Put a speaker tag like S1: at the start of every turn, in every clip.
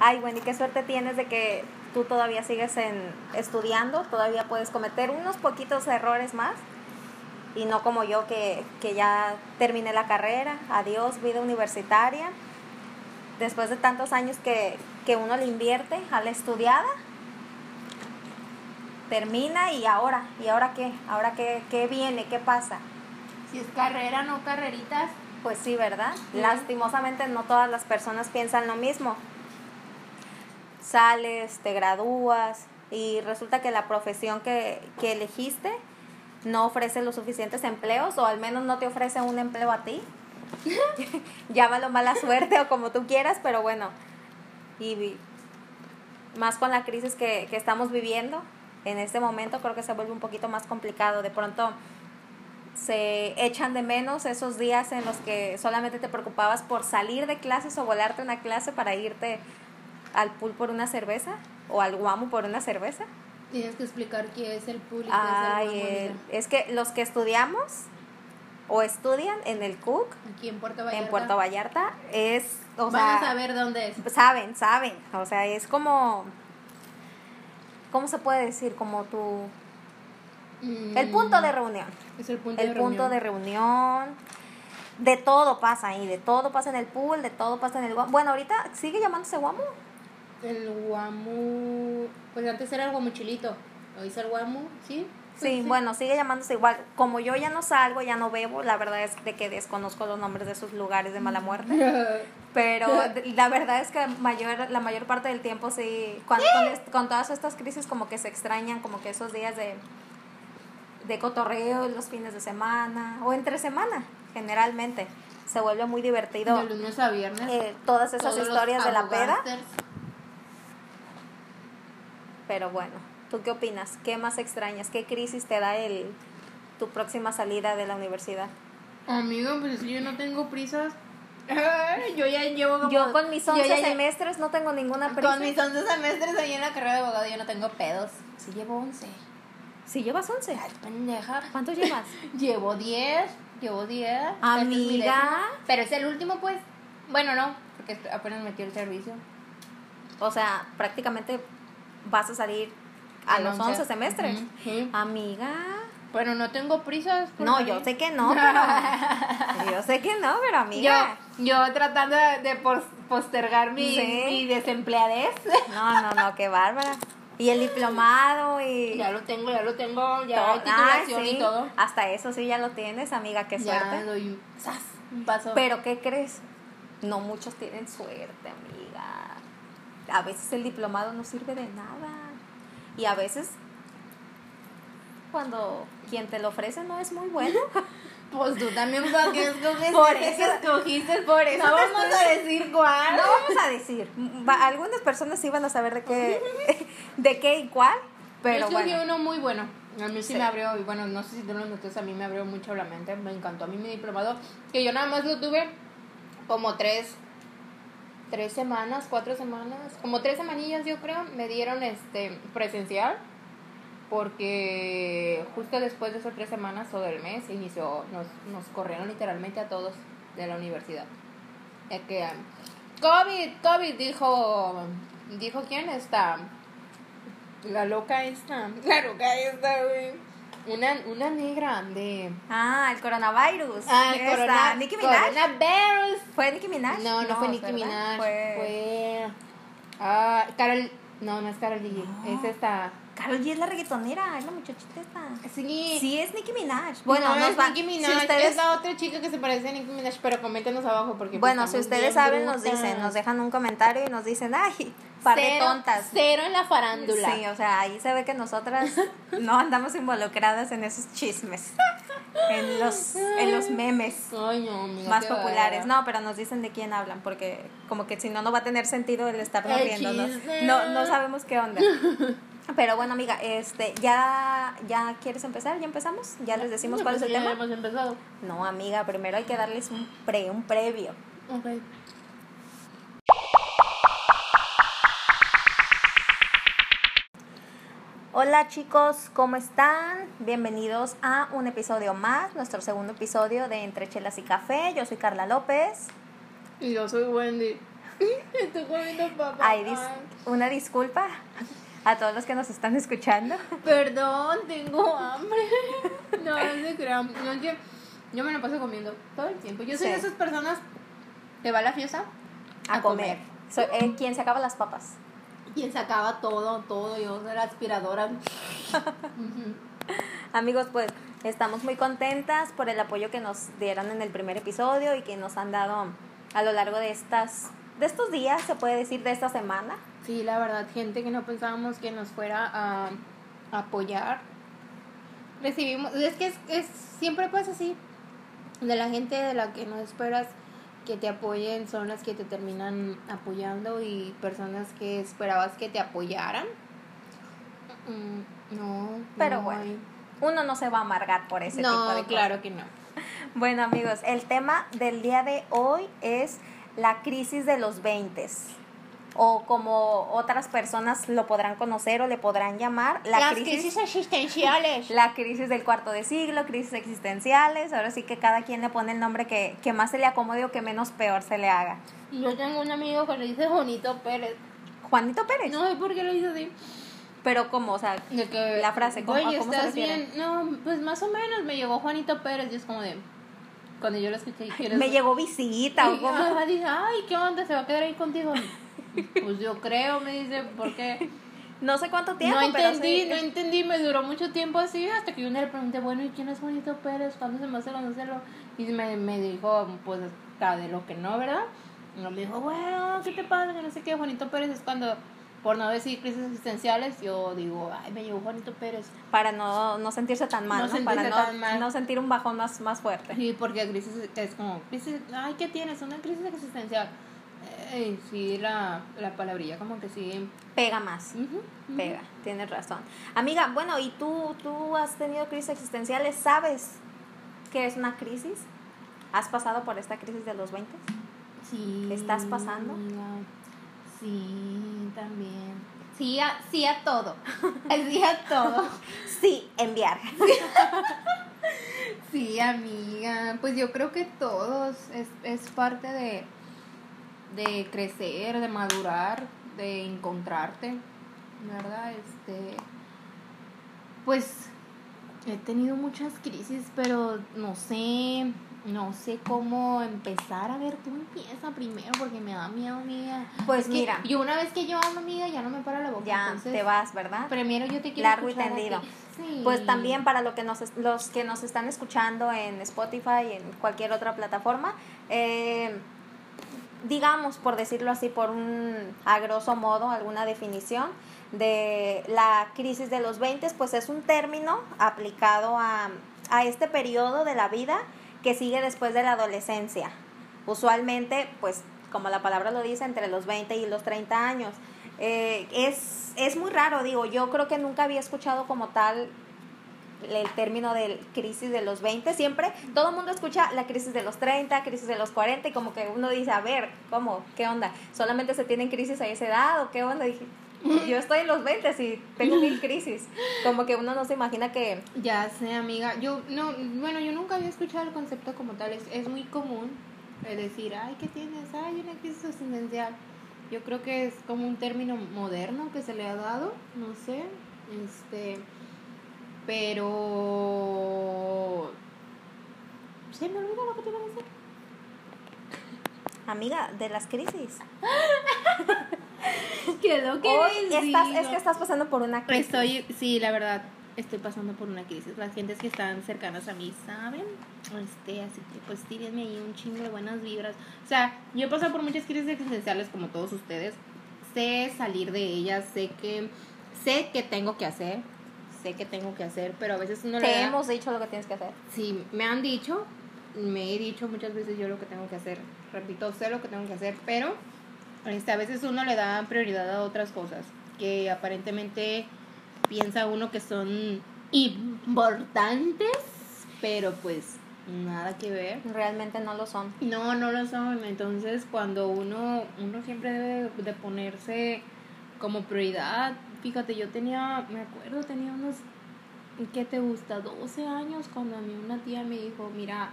S1: ay, bueno, y qué suerte tienes de que tú todavía sigues en, estudiando, todavía puedes cometer unos poquitos errores más y no como yo que, que ya terminé la carrera, adiós vida universitaria, después de tantos años que, que uno le invierte a la estudiada, termina y ahora, ¿y ahora qué? ¿Ahora qué, qué viene? ¿Qué pasa?
S2: Si es carrera, no carreritas.
S1: Pues sí, ¿verdad?
S2: Sí.
S1: Lastimosamente no todas las personas piensan lo mismo. Sales, te gradúas y resulta que la profesión que, que elegiste no ofrece los suficientes empleos o al menos no te ofrece un empleo a ti. Llámalo mala suerte o como tú quieras, pero bueno. Y más con la crisis que, que estamos viviendo en este momento creo que se vuelve un poquito más complicado. De pronto se echan de menos esos días en los que solamente te preocupabas por salir de clases o volarte una clase para irte al pool por una cerveza o al guamo por una cerveza.
S2: Tienes que explicar qué es el público.
S1: Ay,
S2: es el
S1: eh,
S2: guamo,
S1: es que los que estudiamos o estudian en el Cook.
S2: Aquí en Puerto Vallarta.
S1: en Puerto Vallarta, es, o
S2: Van a saber dónde es.
S1: saben, saben, o sea, es como, ¿cómo se puede decir? Como tu, el punto de reunión.
S2: Mm, Es el punto
S1: el
S2: de
S1: punto
S2: reunión.
S1: de reunión. De todo pasa ahí, de todo pasa en el pool, de todo pasa en el guamo. Bueno, ahorita sigue llamándose guamo.
S2: El guamu. Pues antes era el guamuchilito. Hoy es el guamu, ¿sí?
S1: Sí, bueno, sigue llamándose igual. Como yo ya no salgo, ya no bebo, la verdad es de que desconozco los nombres de esos lugares de mala muerte. Pero la verdad es que mayor, la mayor parte del tiempo sí, cuando, con, con todas estas crisis como que se extrañan, como que esos días de, de cotorreo, los fines de semana o entre semana, generalmente. Se vuelve muy divertido.
S2: de lunes a viernes.
S1: eh, todas esas historias de la peda. Pero bueno, ¿tú qué opinas? ¿Qué más extrañas? ¿Qué crisis te da el tu próxima salida de la universidad?
S2: Amigo, pues yo no tengo prisas. Yo ya llevo como...
S1: Yo con mis
S2: yo
S1: 11
S2: ya lle-
S1: semestres no tengo ninguna prisa.
S2: Con mis 11 semestres ahí en la carrera de abogado yo no tengo pedos. Sí llevo 11.
S1: Si llevas 11.
S2: Ay, pendeja.
S1: ¿Cuántos llevas?
S2: Llevo 10. Llevo 10.
S1: Amiga.
S2: Pero es el último, pues. Bueno, no, porque apenas metí el servicio.
S1: O sea, prácticamente vas a salir a los
S2: 11.
S1: 11 semestres. Amiga.
S2: Bueno, no tengo prisas. por
S1: No, yo sé que no, pero. yo sé que no, pero amiga.
S2: Yo, yo tratando de, de pos- postergar mi,
S1: Sí.
S2: mi desempleadez.
S1: No, no, no, qué bárbara. Y el diplomado y.
S2: Ya lo tengo, ya lo tengo, ya hay titulación
S1: sí.
S2: y todo.
S1: Hasta eso sí ya lo tienes, amiga, qué
S2: Ya
S1: suerte.
S2: doy un, ¡zas! un paso.
S1: Pero ¿qué crees? No muchos tienen suerte, amiga. A veces el diplomado no sirve de nada. Y a veces cuando quien te lo ofrece no es muy bueno.
S2: Pues tú también, ¿para qué escoges?
S1: Por eso-
S2: escogiste, por eso.
S1: No
S2: vamos a decir cuál.
S1: No vamos a decir. Algunas personas sí van a saber de qué, de qué y cuál. Pero
S2: Yo escogí
S1: bueno.
S2: uno muy bueno. A mí sí,
S1: Sí.
S2: me abrió, y bueno, no sé si tú lo notas, a mí me abrió mucho la mente. Me encantó a mí mi diplomado. Que yo nada más lo tuve como tres, tres semanas, cuatro semanas, como tres semanillas yo creo. Me dieron este presencial. Porque justo después de esas tres semanas o del mes inició, nos, nos corrieron literalmente a todos de la universidad. Ya que um, COVID, COVID dijo, dijo quién está, la loca esta, la loca esta, güey. Una, una negra de...
S1: Ah, el coronavirus.
S2: Ah,
S1: Esta,
S2: corona,
S1: Nicki Minaj.
S2: coronavirus.
S1: ¿Fue Nicki Minaj?
S2: No, no, fue Nicki
S1: ¿verdad?
S2: Minaj.
S1: Fue...
S2: Fue... Ah, Carol... No, no es Carol G.
S1: No.
S2: Es esta...
S1: Karol G es la reggaetonera, es la muchachita esta.
S2: Sí.
S1: Sí, es Nicki Minaj. Bueno,
S2: no,
S1: nos
S2: es
S1: va-
S2: Nicki
S1: si
S2: Minaj.
S1: ustedes-
S2: Es la otra chica que se parece a Nicki Minaj, pero coméntenos abajo porque... pues,
S1: Bueno, si ustedes saben, nos dicen, nos dejan un comentario y nos dicen, ay, par de
S2: Cero-
S1: tontas.
S2: Cero en la farándula.
S1: Sí, o sea, ahí se ve que nosotras no andamos involucradas en esos chismes, en los, en los memes
S2: Ay, no, amiga,
S1: más populares. No, pero nos dicen de quién hablan, porque como que si no, no va a tener sentido el
S2: El
S1: riendo. ¿no? No, sabemos qué onda. Pero bueno, amiga, este, ¿ya, ¿ya quieres empezar? ¿Ya empezamos? ¿Ya les decimos cuál es el
S2: ya
S1: tema?
S2: hemos empezado.
S1: No, amiga, primero hay que darles un pre, un previo.
S2: Ok.
S1: Hola chicos, ¿cómo están? Bienvenidos a un episodio más, nuestro segundo episodio de Entre Chelas y Café. Yo soy Carla López.
S2: Y yo soy Wendy. Estoy comiendo papas.
S1: Ay, dis- una disculpa a todos los que nos están escuchando.
S2: Perdón, tengo hambre. No, no se crean. No, yo, yo me lo paso comiendo todo el tiempo. Yo soy
S1: Sí.
S2: de esas personas que va a la fiesta
S1: A, comer. Soy, eh, ¿Quién se acaba las papas?
S2: Y sacaba todo, todo. Yo era aspiradora.
S1: Amigos, pues estamos muy contentas por el apoyo que nos dieron en el primer episodio y que nos han dado a lo largo de estas de estos días, se puede decir, de esta semana.
S2: Sí, la verdad, gente que no pensábamos que nos fuera a, a apoyar. Recibimos, es que es, es- siempre pasa así. De la gente de la que no esperas que te apoyen son las que te terminan apoyando y personas que esperabas que te apoyaran. Mm, No,
S1: Pero
S2: no
S1: bueno,
S2: hay.
S1: Uno no se va a amargar por ese tipo
S2: No,
S1: de cosas.
S2: claro que no.
S1: Bueno, amigos, el tema del día de hoy es la crisis de los 20 o como otras personas lo podrán conocer o le podrán llamar, la
S2: Las
S1: crisis,
S2: crisis existenciales.
S1: la crisis del cuarto de siglo, crisis existenciales, ahora sí que cada quien le pone el nombre que, que más se le acomode o que menos peor se le haga.
S2: Yo tengo un amigo que le dice Bonito Pérez.
S1: Juanito Pérez,
S2: No sé por qué lo hizo así.
S1: pero como, o sea,
S2: De que,
S1: La frase, ¿cómo-
S2: Oye,
S1: cómo
S2: ¿estás bien? No, pues más o menos me llegó Juanito Pérez y es como de... Cuando yo lo escuché, ¿quieres-
S1: me llegó visita o como...
S2: dije, ay, ¿qué onda? ¿Se va a quedar ahí contigo? pues yo creo, me dice, porque
S1: No sé cuánto tiempo,
S2: no
S1: pero
S2: entendí,
S1: sí.
S2: no entendí, me duró mucho tiempo así, hasta que yo le pregunté, bueno, ¿y quién es Juanito Pérez? ¿Cuándo se me hace conocerlo? Y me, me dijo, pues, hasta de lo que no, ¿verdad? Y me dijo, bueno, ¿qué te pasa? Que no sé qué, Juanito Pérez es cuando, por no decir crisis existenciales, yo digo, ay, me llegó Juanito Pérez.
S1: para no, no sentirse tan mal,
S2: No
S1: ¿no? para no,
S2: mal.
S1: no sentir un bajón más, más fuerte.
S2: Sí, porque crisis es como, crisis, ay, ¿qué tienes? Una crisis existencial. Ey, sí, la, la palabrilla como que sí.
S1: Pega más. Pega, tienes razón. Amiga, bueno, ¿y tú, tú has tenido crisis existenciales? ¿Sabes qué es una crisis? ¿Has pasado por esta crisis de los 20?
S2: Sí.
S1: ¿Estás pasando?
S2: amiga. Sí, también. Sí a, sí a todo. Sí a todo.
S1: Sí, enviar.
S2: Sí, amiga. Pues yo creo que todos es, es parte de, de crecer, de madurar, de encontrarte, ¿verdad? Este, pues he tenido muchas crisis, pero no sé, no sé cómo empezar. A ver, tú empieza primero porque me da miedo, amiga.
S1: Pues mira.
S2: yo una vez que yo amo, amiga, ya no me para la boca.
S1: Ya
S2: entonces,
S1: te vas, ¿verdad?
S2: Primero yo te quiero
S1: Largo y tendido.
S2: Sí.
S1: Pues también para lo que nos, los que nos están escuchando en Spotify y en cualquier otra plataforma, eh, digamos, por decirlo así, por un, a grosso modo, alguna definición de la crisis de los 20, pues es un término aplicado a, a este periodo de la vida que sigue después de la adolescencia. Usualmente, pues como la palabra lo dice, entre los 20 y los 30 años. Eh, es, es muy raro, digo, yo creo que nunca había escuchado como tal el término de crisis de los 20, siempre todo el mundo escucha la crisis de los 30, crisis de los 40 y como que uno dice, a ver, ¿cómo? ¿Qué onda? ¿Solamente se tienen crisis a esa edad o qué onda? Dije, yo estoy en los 20 y tengo mil crisis. Como que uno no se imagina que...
S2: Ya sé, amiga. Yo, no, bueno, yo nunca había escuchado el concepto como tal. Es, es muy común eh, decir, ay, ¿qué tienes? Ay, una crisis existencial. Yo creo que es como un término moderno que se le ha dado, no sé. Este, pero... Se me olvidó lo que te iba a decir.
S1: Amiga, de las crisis.
S2: ¿Qué lo
S1: Hoy estás, es que estás pasando por una crisis.
S2: Estoy, sí, la verdad, estoy pasando por una crisis. Las gentes que están cercanas a mí saben. Este, así que pues tírenme ahí un chingo de buenas vibras. O sea, yo he pasado por muchas crisis existenciales como todos ustedes. Sé salir de ellas, sé que sé que tengo que hacer, sé que tengo que hacer, pero a veces uno le
S1: Te
S2: da-
S1: hemos dicho lo que tienes que hacer.
S2: Sí, me han dicho, me he dicho muchas veces yo lo que tengo que hacer. Repito, sé lo que tengo que hacer, pero este, a veces uno le da prioridad a otras cosas que aparentemente piensa uno que son importantes, pero pues nada que ver.
S1: Realmente no lo son.
S2: No, no lo son. Entonces, cuando uno, uno siempre debe de ponerse como prioridad. Fíjate, yo tenía, me acuerdo, tenía unos, ¿qué te gusta? 12 años cuando a mí una tía me dijo, mira,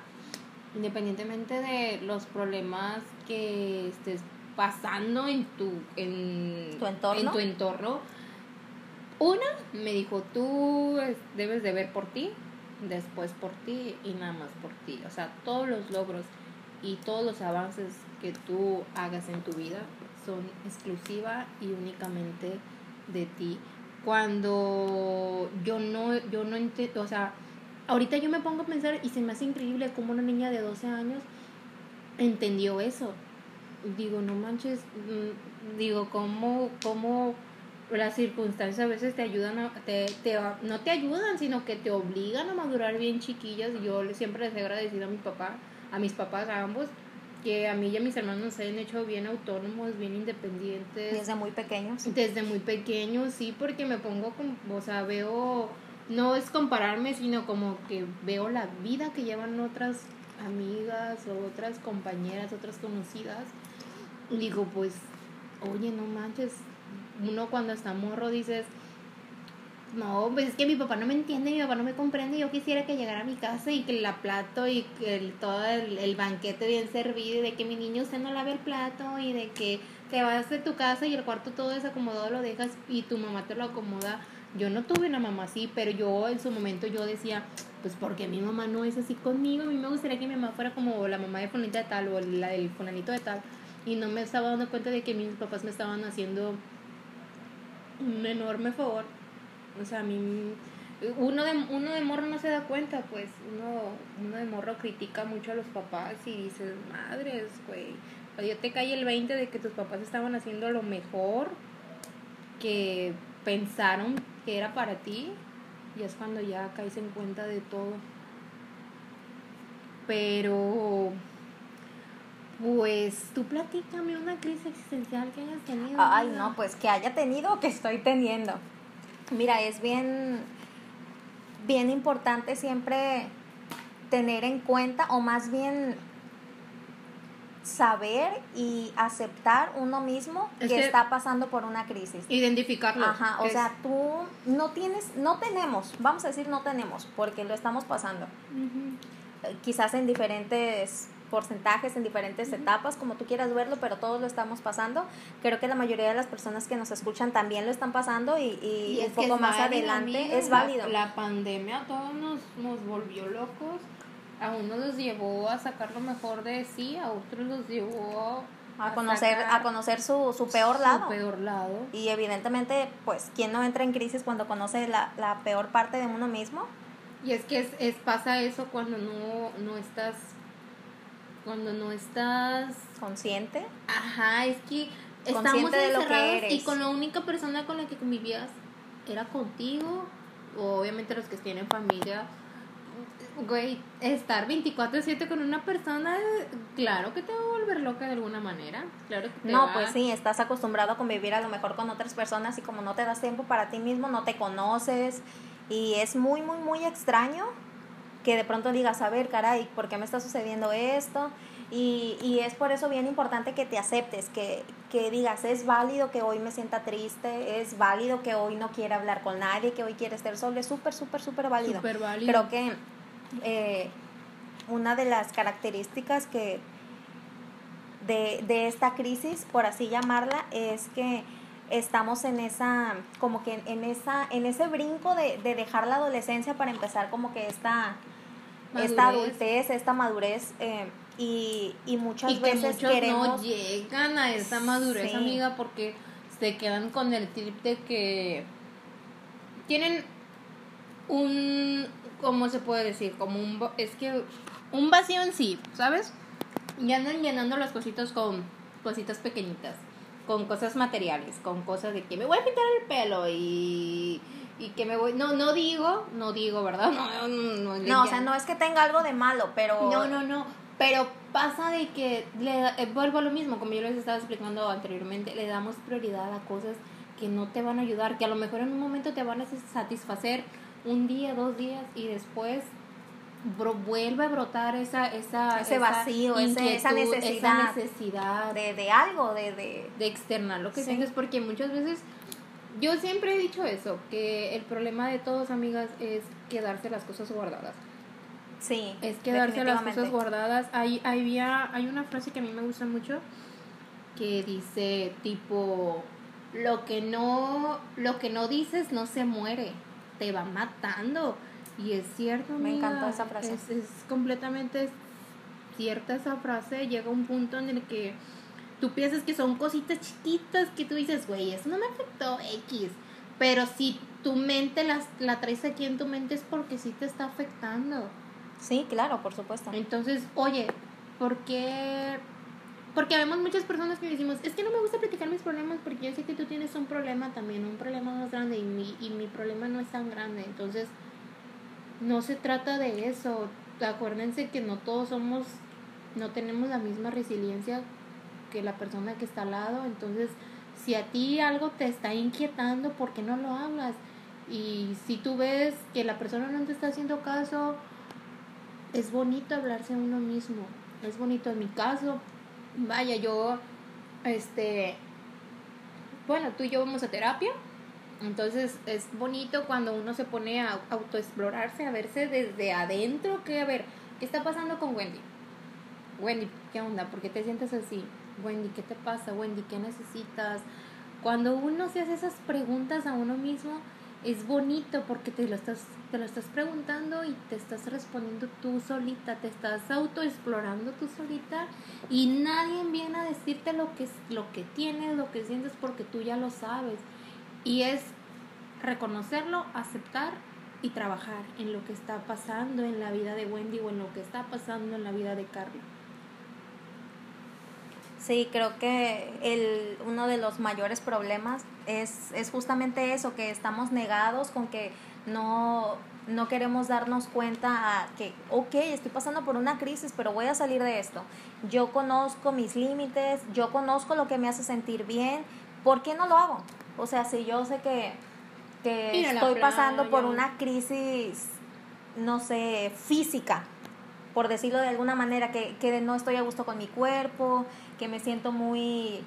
S2: independientemente de los problemas que estés pasando en tu, en,
S1: ¿Tu entorno?
S2: en tu entorno. Una me dijo, tú es- debes de ver por ti, después por ti y nada más por ti. O sea, todos los logros y todos los avances que tú hagas en tu vida son exclusiva y únicamente de ti. Cuando yo no, yo no entiendo, o sea, ahorita yo me pongo a pensar y se me hace increíble cómo una niña de 12 años entendió eso. Digo, no manches, mm, digo, cómo, cómo las circunstancias a veces te ayudan, a- te, te, no te ayudan, sino que te obligan a madurar bien chiquillas. Yo siempre les he agradecido a mi papá, a mis papás, a ambos, que a mí y a mis hermanos nos hayan hecho bien autónomos, bien independientes.
S1: Desde muy pequeños.
S2: Desde muy pequeño, sí, porque me pongo como, o sea, veo, no es compararme, sino como que veo la vida que llevan otras amigas o otras compañeras, otras conocidas. Digo, pues, oye, no manches, uno cuando está morro dices, no, pues es que mi papá no me entiende, mi papá no me comprende, yo quisiera que llegara a mi casa y que la plato y que el, todo el, el banquete bien servido y de que mi niño usted no lave el plato y de que te vas de tu casa y el cuarto todo desacomodado lo dejas y tu mamá te lo acomoda. Yo no tuve una mamá así, pero yo en su momento yo decía, pues porque mi mamá no es así conmigo, a mí me gustaría que mi mamá fuera como la mamá de fulanita de tal o la del fulanito de tal y no me estaba dando cuenta de que mis papás me estaban haciendo un enorme favor. O sea, a mí uno de, uno de morro no se da cuenta, pues uno, uno de morro critica mucho a los papás y dices, madres, güey, yo te cae el 20 de que tus papás estaban haciendo lo mejor que pensaron que era para ti y es cuando ya caes en cuenta de todo. Pero, pues, tú platícame una crisis existencial que hayas tenido.
S1: Ay, no, pues que haya tenido o que estoy teniendo. Mira, es bien, bien importante siempre tener en cuenta, o más bien saber y aceptar uno mismo
S2: Es
S1: que,
S2: que-
S1: está pasando por una crisis.
S2: Identificarlo.
S1: Ajá, o
S2: Es-
S1: sea, tú no tienes, no tenemos, vamos a decir no tenemos, porque lo estamos pasando. Quizás en diferentes porcentajes, en diferentes etapas, como tú quieras verlo, pero todos lo estamos pasando. Creo que la mayoría de las personas que nos escuchan también lo están pasando y, y,
S2: Y
S1: un poco más adelante
S2: amiga,
S1: es
S2: la-
S1: válido.
S2: La, pandemia a todos nos, nos volvió locos. A unos los llevó a sacar lo mejor de sí, a otros los llevó
S1: a conocer,
S2: sacar
S1: a conocer su, su peor
S2: su
S1: lado.
S2: peor lado.
S1: Y evidentemente, pues, ¿quién no entra en crisis cuando conoce la, la peor parte de uno mismo?
S2: Y es que es, es pasa eso cuando no, no estás cuando no estás
S1: Consciente.
S2: ajá, es que estamos
S1: Consciente de lo que
S2: y con la única persona con la que convivías era contigo, o obviamente los que tienen familia. Güey, estar 24/7 con una persona, claro que te va a volver loca de alguna manera. Claro que te
S1: No,
S2: va-
S1: pues sí, estás acostumbrado a convivir a lo mejor con otras personas y como no te das tiempo para ti mismo, no te conoces y es muy, muy, muy extraño que de pronto digas, a ver, caray, ¿por qué me está sucediendo esto? Y, y es por eso bien importante que te aceptes, que, que digas, es válido que hoy me sienta triste, es válido que hoy no quiera hablar con nadie, que hoy quiere estar solo, es súper, súper, súper válido.
S2: Súper válido.
S1: Creo que eh, una de las características que de, de esta crisis, por así llamarla, es que estamos en esa, como que en esa, en ese brinco de, de dejar la adolescencia para empezar como que esta, esta adultez, esta madurez, eh, y, y muchas
S2: y que
S1: veces
S2: muchos
S1: queremos...
S2: no llegan a esa madurez,
S1: Sí.
S2: amiga, porque se quedan con el trip de que tienen un, ¿cómo se puede decir? Como un, es que un vacío en sí, ¿sabes? Y andan llenando las cositas con cositas pequeñitas, con cosas materiales, con cosas de que me voy a pintar el pelo y, y que me voy, no, no digo, no digo, ¿verdad? No, no,
S1: No, o sea, no es que tenga algo de malo, pero...
S2: no, no, no. Pero pasa de que le eh, vuelvo a lo mismo, como yo les estaba explicando anteriormente, le damos prioridad a cosas que no te van a ayudar, que a lo mejor en un momento te van a satisfacer un día, dos días y después vuelve a brotar esa esa
S1: Ese
S2: esa
S1: vacío, esa necesidad.
S2: esa necesidad
S1: De, de algo, de... de
S2: de externar lo que
S1: Sí.
S2: sientes porque muchas veces yo siempre he dicho eso que el problema de todos amigas es quedarse las cosas guardadas
S1: sí,
S2: es quedarse las cosas guardadas. Hay, había, hay una frase que a mí me gusta mucho que dice tipo lo que no lo que no dices no se muere, te va matando. Y es cierto,
S1: Me
S2: amiga,
S1: encantó esa frase.
S2: Es, es completamente cierta esa frase. Llega un punto en el que tú piensas que son cositas chiquitas que tú dices, güey, eso no me afectó X. Pero si tu mente las, la traes aquí en tu mente es porque sí te está afectando.
S1: Sí, claro, por supuesto.
S2: Entonces, oye, ¿por qué? Porque vemos muchas personas que decimos, es que no me gusta platicar mis problemas porque yo sé que tú tienes un problema también, un problema más grande y mi, y mi problema no es tan grande. Entonces, no se trata de eso. Acuérdense que no todos somos, no tenemos la misma resiliencia que la persona que está al lado. Entonces, si a ti algo te está inquietando, ¿por qué no lo hablas? Y si tú ves que la persona no te está haciendo caso, es bonito hablarse a uno mismo. Es bonito en mi caso. Vaya, yo, este, bueno, tú y yo vamos a terapia. Entonces es bonito cuando uno se pone a autoexplorarse, a verse desde adentro, que a ver, ¿qué está pasando con Wendy? Wendy, ¿qué onda? ¿Por qué te sientes así? Wendy, ¿qué te pasa? Wendy, ¿qué necesitas? Cuando uno se hace esas preguntas a uno mismo, es bonito porque te lo estás, te lo estás preguntando y te estás respondiendo tú solita, te estás autoexplorando tú solita y nadie viene a decirte lo que, lo que tienes, lo que sientes porque tú ya lo sabes. Y es reconocerlo, aceptar y trabajar en lo que está pasando en la vida de Wendy o en lo que está pasando en la vida de Carla.
S1: Sí, creo que el, uno de los mayores problemas es, es justamente eso, que estamos negados con que no, no queremos darnos cuenta a que, ok, estoy pasando por una crisis, pero voy a salir de esto. Yo conozco mis límites, yo conozco lo que me hace sentir bien, ¿por qué no lo hago? O sea, si yo sé que, que estoy pasando por una crisis, no sé, física, por decirlo de alguna manera, que, que no estoy a gusto con mi cuerpo, que me siento muy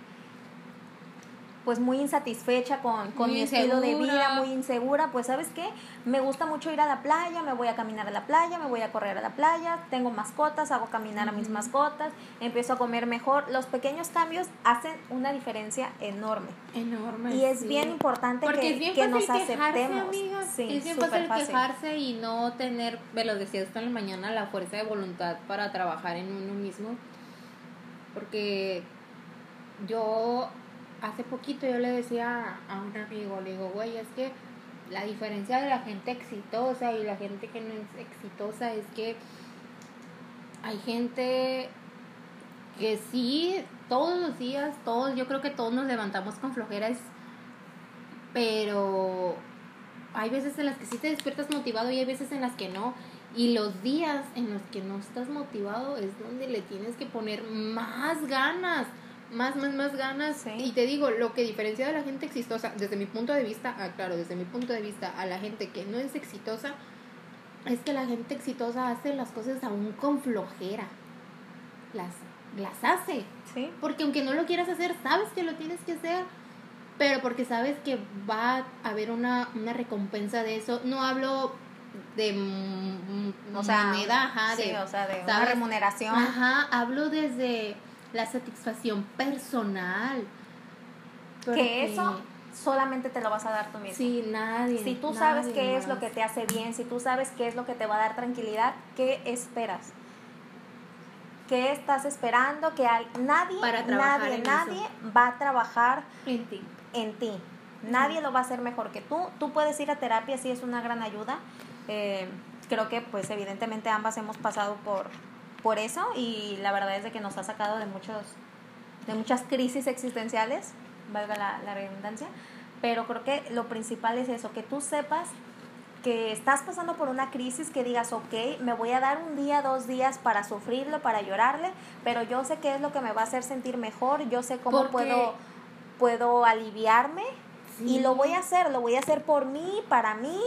S1: pues muy insatisfecha con, con mi estilo de vida, muy insegura, pues sabes qué, me gusta mucho ir a la playa, me voy a caminar a la playa, me voy a correr a la playa, tengo mascotas, hago caminar a mis mascotas, empiezo a comer mejor, los pequeños cambios hacen una diferencia enorme.
S2: Enorme.
S1: Y es
S2: sí.
S1: bien importante
S2: Porque
S1: que,
S2: es bien
S1: que
S2: fácil
S1: nos aceptemos. Sí,
S2: es bien fácil,
S1: fácil.
S2: quejarse y no tener, me lo decía esto en la mañana, la fuerza de voluntad para trabajar en uno mismo. Porque yo hace poquito yo le decía a un amigo, le digo, güey, es que la diferencia de la gente exitosa y la gente que no es exitosa es que hay gente que sí, todos los días, todos, yo creo que todos nos levantamos con flojeras, pero hay veces en las que sí te despiertas motivado y hay veces en las que no. Y los días en los que no estás motivado es donde le tienes que poner más ganas, más, más, más ganas.
S1: Sí.
S2: Y te digo, lo que diferencia de la gente exitosa, desde mi punto de vista, ah, claro, desde mi punto de vista, a la gente que no es exitosa, es que la gente exitosa hace las cosas aún con flojera. Las, las hace.
S1: Sí.
S2: Porque aunque no lo quieras hacer, sabes que lo tienes que hacer. Pero porque sabes que va a haber una, una recompensa de eso. No hablo de
S1: O sea,
S2: moneda, ajá,
S1: sí,
S2: de,
S1: o sea, de una remuneración.
S2: Ajá, hablo desde la satisfacción personal.
S1: que eso solamente te lo vas a dar tú mismo.
S2: Sí, nadie.
S1: Si tú sabes qué es lo que te hace bien, si tú sabes qué es lo que te va a dar tranquilidad, ¿qué esperas? ¿Qué estás esperando? Que al- nadie,
S2: Para
S1: nadie, nadie
S2: eso.
S1: va a trabajar
S2: En ti.
S1: en ti. Nadie lo va a hacer mejor que tú. Tú puedes ir a terapia, sí es una gran ayuda. Eh, creo que pues evidentemente ambas hemos pasado por, por eso y la verdad es de que nos ha sacado de muchos de muchas crisis existenciales, valga la, la redundancia, pero creo que lo principal es eso, que tú sepas que estás pasando por una crisis, que digas, ok, me voy a dar un día, dos días para sufrirlo, para llorarle, pero yo sé qué es lo que me va a hacer sentir mejor, yo sé cómo puedo, puedo aliviarme y lo voy a hacer, lo voy a hacer por mí, para mí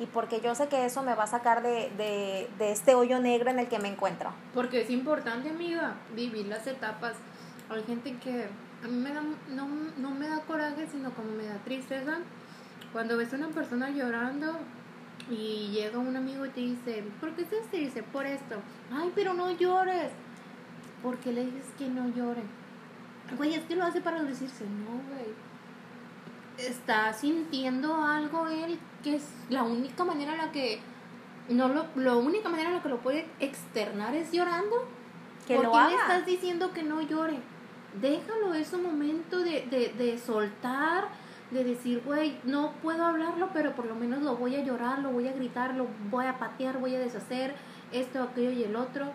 S1: y porque yo sé que eso me va a sacar de, de, de este hoyo negro en el que me encuentro.
S2: Porque es importante, amiga, vivir las etapas. Hay gente que a mí me da, no, no me da coraje, sino como me da tristeza. Cuando ves a una persona llorando y llega un amigo y te dice, ¿por qué estás triste? Por esto. Ay, pero no llores. ¿Por qué le dices que no llore? güey, es que lo hace para lucirse. No, güey. Está sintiendo algo él que es la única manera en la que. No lo, la única manera en la que lo puede externar es llorando.
S1: Que
S2: ¿Por
S1: lo
S2: qué
S1: haga.
S2: le estás diciendo que no llore? Déjalo, es un momento de, de, de soltar, de decir, güey, no puedo hablarlo, pero por lo menos lo voy a llorar, lo voy a gritar, lo voy a patear, voy a deshacer esto, aquello y el otro.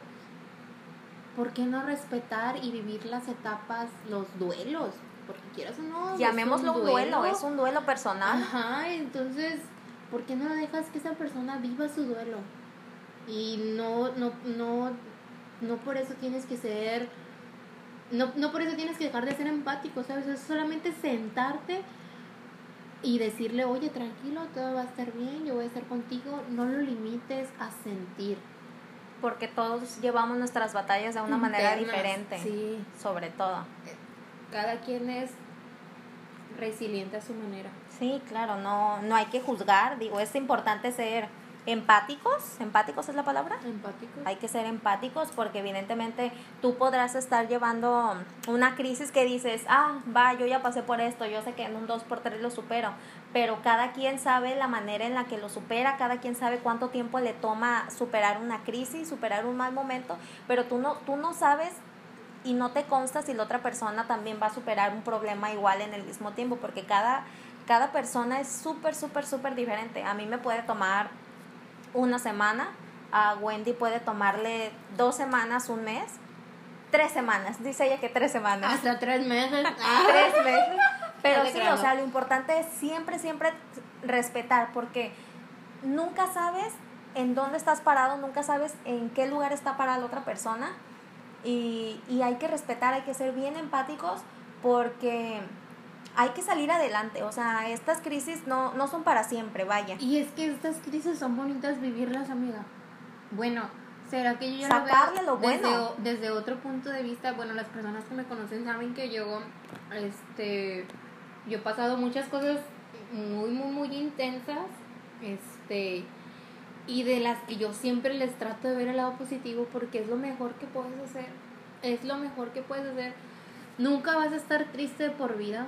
S2: ¿Por qué no respetar y vivir las etapas, los duelos? Porque quieras o no.
S1: Llamémoslo un duelo, es un duelo personal.
S2: Ajá, entonces, ¿por qué no dejas que esa persona viva su duelo? Y no, no, no, no por eso tienes que ser, no, no por eso tienes que dejar de ser empático, ¿sabes? Es solamente sentarte y decirle, oye, tranquilo, todo va a estar bien, yo voy a estar contigo, no lo limites a sentir.
S1: Porque todos llevamos nuestras batallas de una manera diferente.
S2: Sí,
S1: Sobre todo.
S2: Cada quien es resiliente a su manera.
S1: Sí, claro, no, no hay que juzgar. Digo, es importante ser empáticos. ¿Empáticos es la palabra?
S2: Empático.
S1: Hay que ser empáticos porque evidentemente tú podrás estar llevando una crisis que dices, ah, va, yo ya pasé por esto, yo sé que en un 2x3 lo supero, pero cada quien sabe la manera en la que lo supera, cada quien sabe cuánto tiempo le toma superar una crisis, superar un mal momento, pero tú no, tú no sabes y no te consta si la otra persona también va a superar un problema igual en el mismo tiempo, porque cada, cada persona es súper, súper, súper diferente. A mí me puede tomar una semana, a Wendy puede tomarle dos semanas, un mes, tres semanas, dice ella que tres semanas,
S2: Hasta tres meses.
S1: tres meses. Pero sí, o sea, lo importante es siempre, siempre respetar, porque nunca sabes en dónde estás parado, nunca sabes en qué lugar está parada la otra persona. Y, y hay que respetar, hay que ser bien empáticos, porque hay que salir adelante. O sea, estas crisis no, no son para siempre, vaya.
S2: Y es que estas crisis son bonitas vivirlas, amiga. Bueno, ¿será que yo ya
S1: Sacarle
S2: lo
S1: lo
S2: veo desde,
S1: bueno.
S2: desde otro punto de vista? Bueno, las personas que me conocen saben que yo, este, yo he pasado muchas cosas muy, muy, muy intensas, este, y de las que yo siempre les trato de ver el lado positivo porque es lo mejor que puedes hacer. Es lo mejor que puedes hacer. Nunca vas a estar triste por vida.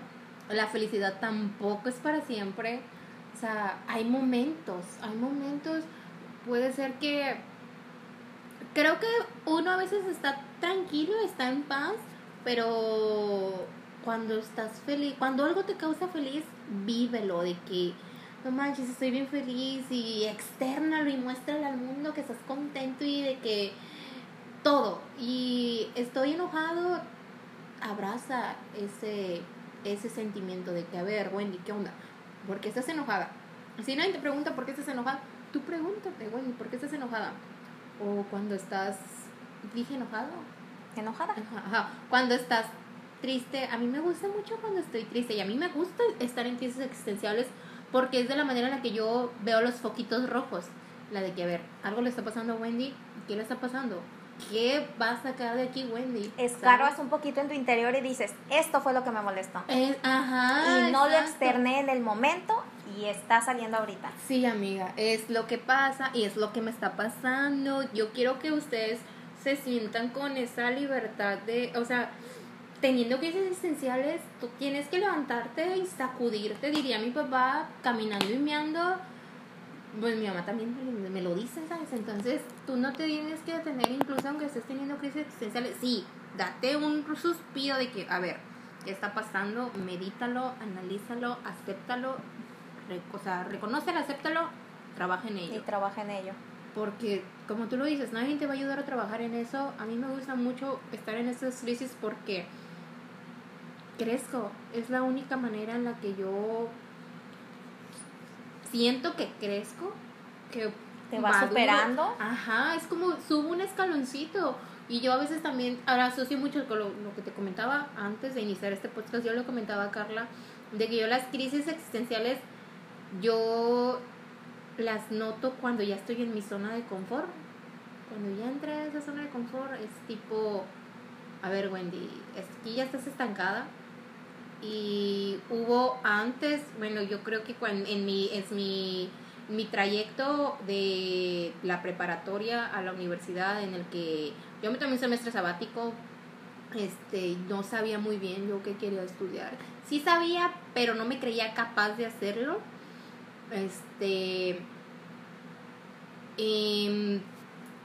S2: La felicidad tampoco es para siempre. O sea, hay momentos, hay momentos. Puede ser que. Creo que uno a veces está tranquilo, está en paz, pero cuando estás feliz, cuando algo te causa feliz, vívelo de que no manches, estoy bien feliz y externalo y muéstrale al mundo que estás contento y de que todo. Y estoy enojado, abraza ese, ese sentimiento de que, a ver, Wendy, ¿qué onda? ¿Por qué estás enojada? Si nadie te pregunta por qué estás enojada, tú pregúntate, Wendy, ¿por qué estás enojada? O cuando estás, dije enojado,
S1: Enojada.
S2: Ajá, ajá. Cuando estás triste, a mí me gusta mucho cuando estoy triste y a mí me gusta estar en crisis existenciales porque es de la manera en la que yo veo los foquitos rojos. La de que, a ver, algo le está pasando a Wendy, ¿qué le está pasando? ¿Qué va a sacar de aquí Wendy?
S1: Escarbas un poquito en tu interior y dices, esto fue lo que me molestó.
S2: Es- ajá.
S1: y no lo externé en el momento y está saliendo ahorita.
S2: Sí, amiga, es lo que pasa y es lo que me está pasando. Yo quiero que ustedes se sientan con esa libertad de, o sea, teniendo crisis existenciales, tú tienes que levantarte y sacudirte, diría mi papá, caminando y meando. Pues mi mamá también me lo, dice, ¿sabes? Entonces, tú no te tienes que detener, incluso aunque estés teniendo crisis existenciales. Sí, date un suspiro de que, a ver, ¿qué está pasando? Medítalo, analízalo, acéptalo, o sea, reconócelo, acéptalo, trabaja en
S1: Y
S2: ello.
S1: trabaja en ello.
S2: Porque, como tú lo dices, nadie te va a ayudar a trabajar en eso. A mí me gusta mucho estar en estas crisis porque crezco. Es la única manera en la que yo siento que crezco, que
S1: Te vas
S2: maduro.
S1: superando.
S2: Ajá, es como subo un escaloncito. Y yo a veces también, ahora asocio mucho con lo, lo que te comentaba antes de iniciar este podcast, yo le comentaba a Carla, de que yo las crisis existenciales, yo las noto cuando ya estoy en mi zona de confort. Cuando ya entré a esa zona de confort es tipo, a ver Wendy, aquí ya estás estancada. Y hubo antes, bueno, yo creo que en mi, es mi, mi trayecto de la preparatoria a la universidad en el que yo me tomé un semestre sabático este, no sabía muy bien yo qué quería estudiar. Sí sabía, pero no me creía capaz de hacerlo. Este, em,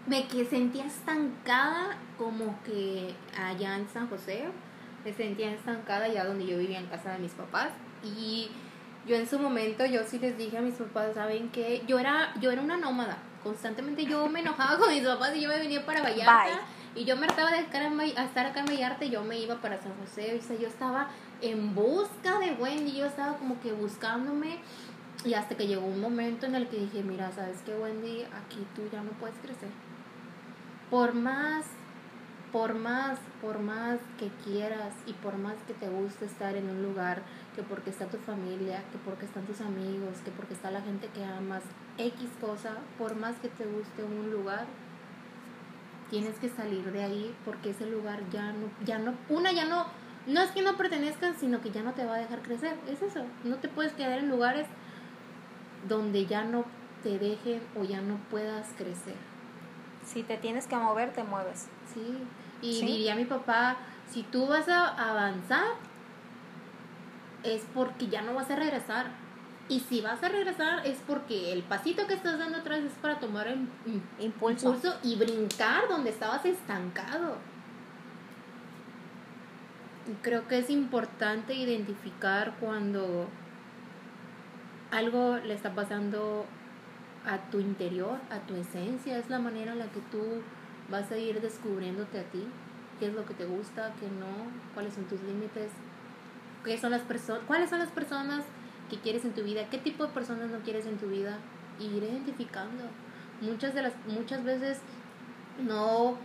S2: me que sentía estancada como que allá en San José, me sentía estancada allá donde yo vivía en casa de mis papás y yo en su momento yo sí les dije a mis papás, ¿saben qué? Yo era yo era una nómada, constantemente yo me enojaba con mis papás y yo me venía para Vallarta. Y yo me hartaba de estar, estar acá en Vallarta y yo me iba para San José. O sea, yo estaba en busca de Wendy, yo estaba como que buscándome. Y hasta que llegó un momento en el que dije, mira, ¿sabes qué, Wendy? Aquí tú ya no puedes crecer. Por más, por más, por más que quieras y por más que te guste estar en un lugar, que porque está tu familia, que porque están tus amigos, que porque está la gente que amas, X cosa, por más que te guste un lugar, tienes que salir de ahí porque ese lugar ya no, ya no, una ya no, no es que no pertenezcan, sino que ya no te va a dejar crecer, es eso, no te puedes quedar en lugares donde ya no te dejen o ya no puedas crecer.
S1: Si te tienes que mover, te mueves.
S2: Sí, y diría mi papá, si tú vas a avanzar, es porque ya no vas a regresar y si vas a regresar es porque el pasito que estás dando atrás es para tomar el impulso, y brincar donde estabas estancado. Creo que es importante identificar cuando algo le está pasando a tu interior, a tu esencia. Es la manera en la que tú vas a ir descubriéndote a ti. ¿Qué es lo que te gusta? ¿Qué no? ¿Cuáles son tus límites? ¿Qué son las personas? ¿Cuáles son las personas qué quieres en tu vida, qué tipo de personas no quieres en tu vida, y ir identificando. Muchas de las muchas veces no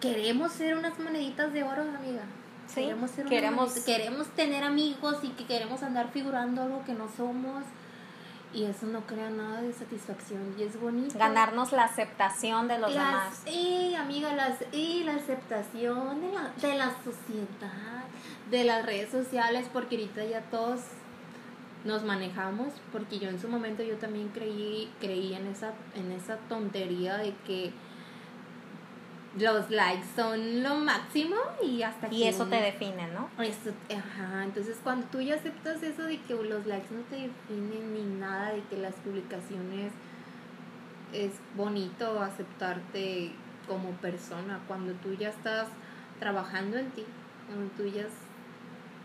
S2: queremos ser unas moneditas de oro, amiga.
S1: Sí, queremos, ser queremos...
S2: queremos tener amigos y que queremos andar figurando algo que no somos. Y eso no crea nada de satisfacción y es bonito.
S1: Ganarnos la aceptación de los demás.
S2: Y amiga, las, y la aceptación de la, de la sociedad, de las redes sociales, porque ahorita ya todos nos manejamos porque yo en su momento yo también creí creí en esa en esa tontería de que los likes son lo máximo y hasta
S1: y eso te define no
S2: eso, ajá entonces cuando tú ya aceptas eso de que los likes no te definen ni nada de que las publicaciones es bonito aceptarte como persona cuando tú ya estás trabajando en ti cuando tú ya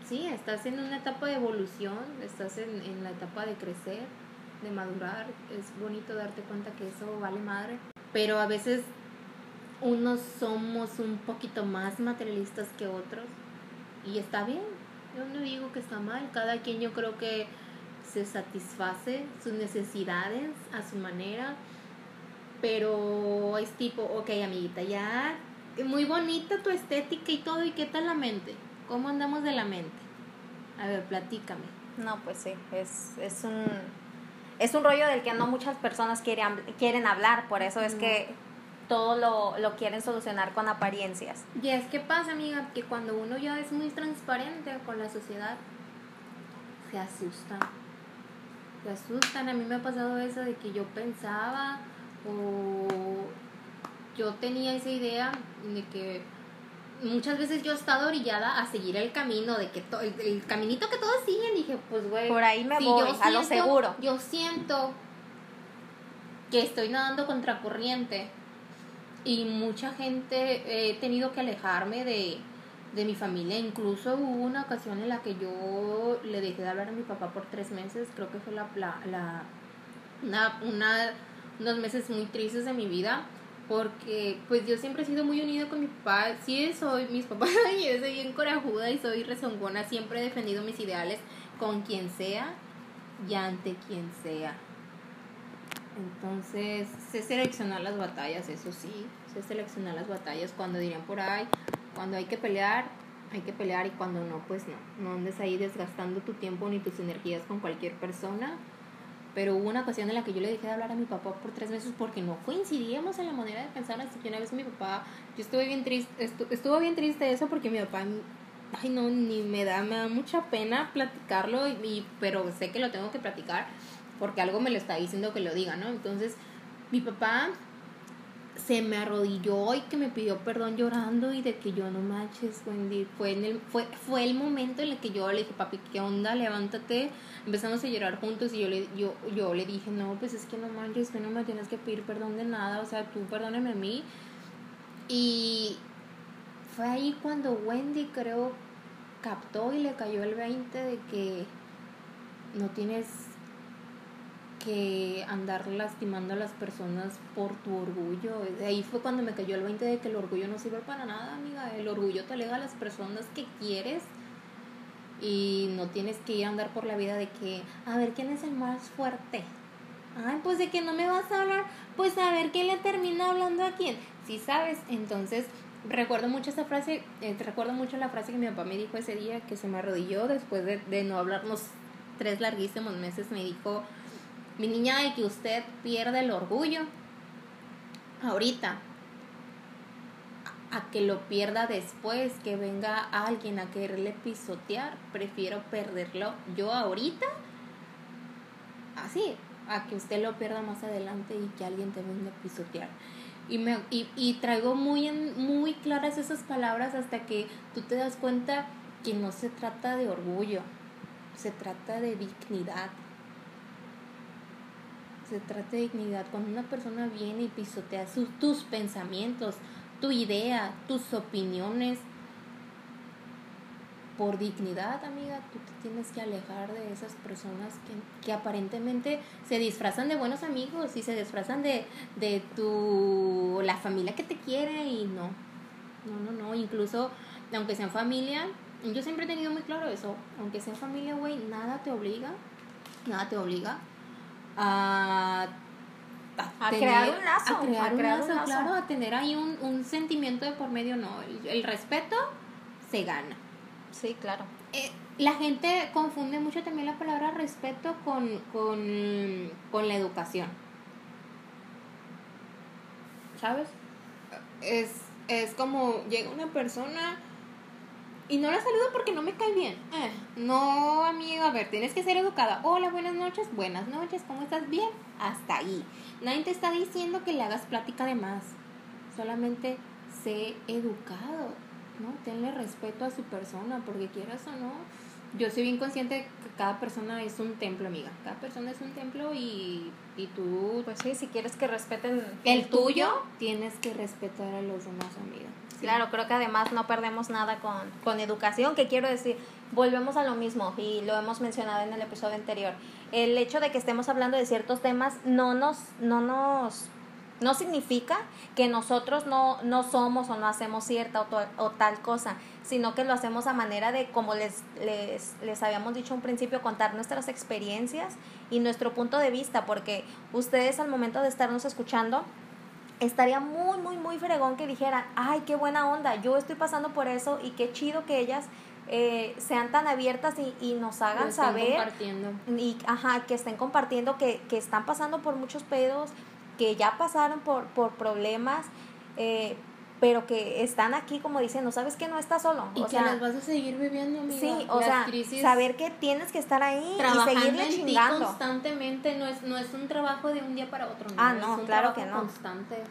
S2: sí, estás en una etapa de evolución, estás en, en la etapa de crecer, de madurar. Es bonito darte cuenta que eso vale madre. Pero a veces unos somos un poquito más materialistas que otros. Y está bien. Yo no digo que está mal. Cada quien yo creo que se satisface sus necesidades a su manera. Pero es tipo, ok, amiguita, ya muy bonita tu estética y todo. ¿Y qué tal la mente? ¿Cómo andamos de la mente? A ver, platícame.
S1: No, pues sí, es, es un es un rollo del que no muchas personas quieren, quieren hablar, por eso es que todo lo, lo quieren solucionar con apariencias.
S2: Y es que pasa, amiga, que cuando uno ya es muy transparente con la sociedad, se asustan. Se asustan. A mí me ha pasado eso de que yo pensaba o yo tenía esa idea de que muchas veces yo he estado orillada a seguir el camino de que el, caminito que todos siguen dije pues güey
S1: por ahí me voy a lo seguro
S2: yo siento que estoy nadando contracorriente y mucha gente he tenido que alejarme de, de mi familia. Incluso hubo una ocasión en la que yo le dejé de hablar a mi papá por tres meses. Creo que fue la, la, la una, una unos meses muy tristes de mi vida porque pues yo siempre he sido muy unido con mi papá, sí soy mis papás, y yo soy bien corajuda y soy rezongona, siempre he defendido mis ideales con quien sea y ante quien sea. Entonces, sé seleccionar las batallas, eso sí, sé seleccionar las batallas cuando dirían por ahí, cuando hay que pelear, hay que pelear y cuando no, pues no, no andes ahí desgastando tu tiempo ni tus energías con cualquier persona pero hubo una ocasión en la que yo le dejé de hablar a mi papá por tres meses porque no coincidíamos en la manera de pensar. Así que una vez mi papá, yo estuve bien triste, estuvo bien triste eso porque mi papá, ay no, ni me da, me da mucha pena platicarlo, y, pero sé que lo tengo que platicar porque algo me lo está diciendo que lo diga, ¿no? Entonces, mi papá se me arrodilló y que me pidió perdón llorando y de que yo no manches, Wendy. Fue, en el, fue, fue el momento en el que yo le dije, papi, ¿qué onda? Levántate. Empezamos a llorar juntos y yo le, yo, yo le dije, no, pues es que no manches, que no me tienes que pedir perdón de nada, o sea, tú perdóname a mí. Y fue ahí cuando Wendy creo captó y le cayó el 20 de que no tienes que andar lastimando a las personas por tu orgullo. Ahí fue cuando me cayó el 20 de que el orgullo no sirve para nada, amiga. El orgullo te alega a las personas que quieres y no tienes que ir a andar por la vida de que, a ver, ¿quién es el más fuerte? Ay, pues de que no me vas a hablar, pues a ver quién le termina hablando a quién. Si sabes, entonces recuerdo mucho esa frase, eh, recuerdo mucho la frase que mi papá me dijo ese día que se me arrodilló después de, de no hablarnos tres larguísimos meses, me dijo, mi niña, de que usted pierde el orgullo ahorita, a que lo pierda después, que venga alguien a quererle pisotear, prefiero perderlo yo ahorita, así, a que usted lo pierda más adelante y que alguien te venga a pisotear. Y, me, y, y traigo muy, muy claras esas palabras hasta que tú te das cuenta que no se trata de orgullo, se trata de dignidad, se trata de dignidad. Cuando una persona viene y pisotea sus, tus pensamientos, tu idea, tus opiniones, por dignidad, amiga, tú te tienes que alejar de esas personas que, que aparentemente se disfrazan de buenos amigos y se disfrazan de, de tu, la familia que te quiere y no, no, no, no, incluso aunque sean familia, yo siempre he tenido muy claro eso, aunque sea familia, güey, nada te obliga, nada te obliga a,
S1: a, crear un lazo.
S2: A crear, un, lazo, claro, a tener ahí un, un sentimiento de por medio, no. El, el respeto se gana.
S1: Sí, claro.
S2: Eh, la gente confunde mucho también la palabra respeto con, con, con la educación. ¿Sabes? Es, es como llega una persona y no la saludo porque no me cae bien. Eh, no, amiga, a ver, tienes que ser educada. Hola, buenas noches, buenas noches, ¿cómo estás? Bien, hasta ahí. Nadie te está diciendo que le hagas plática de más. Solamente sé educado, ¿no? Tenle respeto a su persona, porque quieras o no. Yo soy bien consciente de que cada persona es un templo, amiga. Cada persona es un templo y, y tú...
S1: Pues sí, si quieres que respeten
S2: el tuyo, tienes que respetar a los demás, amiga.
S1: Claro, creo que además no perdemos nada con, con educación, que quiero decir, volvemos a lo mismo y lo hemos mencionado en el episodio anterior. El hecho de que estemos hablando de ciertos temas no nos, no nos, no significa que nosotros no, no somos o no hacemos cierta o, to- o tal cosa, sino que lo hacemos a manera de, como les, les, les habíamos dicho un principio, contar nuestras experiencias y nuestro punto de vista, porque ustedes al momento de estarnos escuchando, estaría muy, muy, muy fregón que dijeran, ay, qué buena onda, yo estoy pasando por eso y qué chido que ellas eh, sean tan abiertas y, y nos hagan
S2: están
S1: saber
S2: compartiendo.
S1: y ajá, que estén compartiendo que, que están pasando por muchos pedos, que ya pasaron por, por problemas, eh, pero que están aquí como diciendo, ¿sabes que no estás solo?
S2: Y
S1: o
S2: que
S1: sea,
S2: las vas a seguir viviendo, amiga.
S1: sí, o
S2: Las
S1: sea,
S2: crisis
S1: saber que tienes que estar ahí y seguirle
S2: en ti
S1: chingando.
S2: constantemente no es, no es un trabajo de un día para otro.
S1: Ah,
S2: es
S1: no,
S2: un
S1: claro que no.
S2: constante.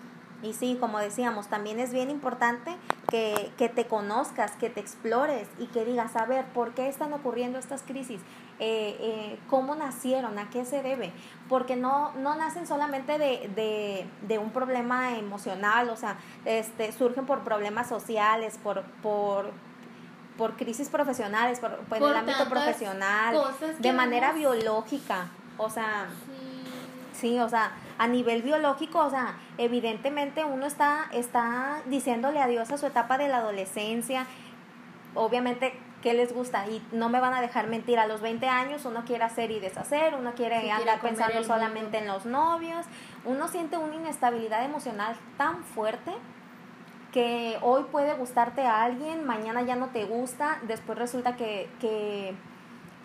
S1: Y sí, como decíamos, también es bien importante que, que te conozcas, que te explores y que digas, a ver, ¿por qué están ocurriendo estas crisis? Eh, eh, ¿Cómo nacieron? ¿A qué se debe? Porque no, no nacen solamente de, de, de un problema emocional, o sea, este, surgen por problemas sociales, por, por, por crisis profesionales, por, por
S2: Por
S1: el ámbito profesional, de manera
S2: vamos-
S1: biológica. O sea,
S2: Sí.
S1: Sí, o sea, a nivel biológico, o sea, evidentemente uno está, está diciéndole adiós a su etapa de la adolescencia. Obviamente, ¿qué les gusta? Y no me van a dejar mentir, a los 20 años uno quiere hacer y deshacer, uno quiere andar pensando solamente en los novios, uno siente una inestabilidad emocional tan fuerte que hoy puede gustarte a alguien, mañana ya no te gusta, después resulta que, que,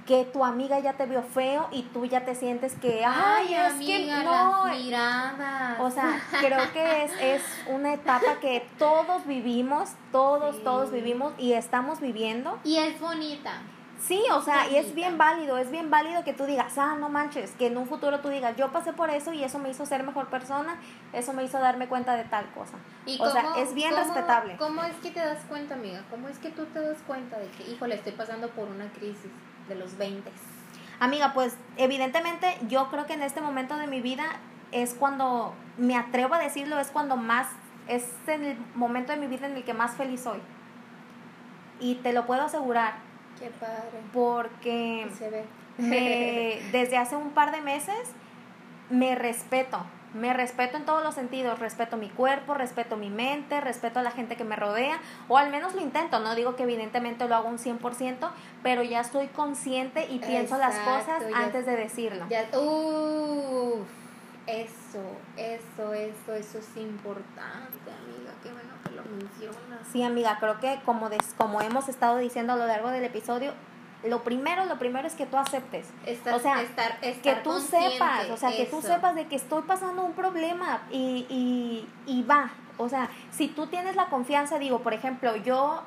S1: que tu amiga ya te vio feo y tú ya te sientes que, ay, es que no,
S2: las miradas.
S1: o sea, creo que es, es una etapa que todos vivimos, todos,
S2: Sí.
S1: todos vivimos y estamos viviendo.
S2: y es bonita.
S1: Sí, o sea, y es bien válido, es bien válido que tú digas, ah, no manches, que en un futuro tú digas, yo pasé por eso y eso me hizo ser mejor persona, eso me hizo darme cuenta de tal cosa.
S2: ¿Y
S1: o sea,
S2: cómo-
S1: es bien
S2: cómo-
S1: respetable.
S2: ¿Cómo es que te das cuenta, amiga? ¿Cómo es que tú te das cuenta de que, híjole, estoy pasando por una crisis de los 20?
S1: Amiga, pues evidentemente yo creo que en este momento de mi vida es cuando me atrevo a decirlo, es cuando más, es en el momento de mi vida en el que más feliz soy. Y te lo puedo asegurar,
S2: Qué padre.
S1: porque
S2: Se ve.
S1: me, desde hace un par de meses me respeto. Me respeto en todos los sentidos, respeto mi cuerpo, respeto mi mente, respeto a la gente que me rodea, o al menos lo intento, no digo que evidentemente lo hago un 100%, pero ya estoy consciente y pienso las cosas
S2: ya-
S1: antes de decirlo.
S2: Ya, uff, eso, eso, eso, eso es importante, amiga. Qué bueno que lo mencionas.
S1: Sí, amiga, creo que como, des- como hemos estado diciendo a lo largo del episodio, lo primero, lo primero es que tú aceptes.
S2: Estar,
S1: o sea,
S2: estar,
S1: que tú sepas, o sea, que tú sepas de que estoy pasando un problema y, y, y va. O sea, si tú tienes la confianza, digo, por ejemplo, yo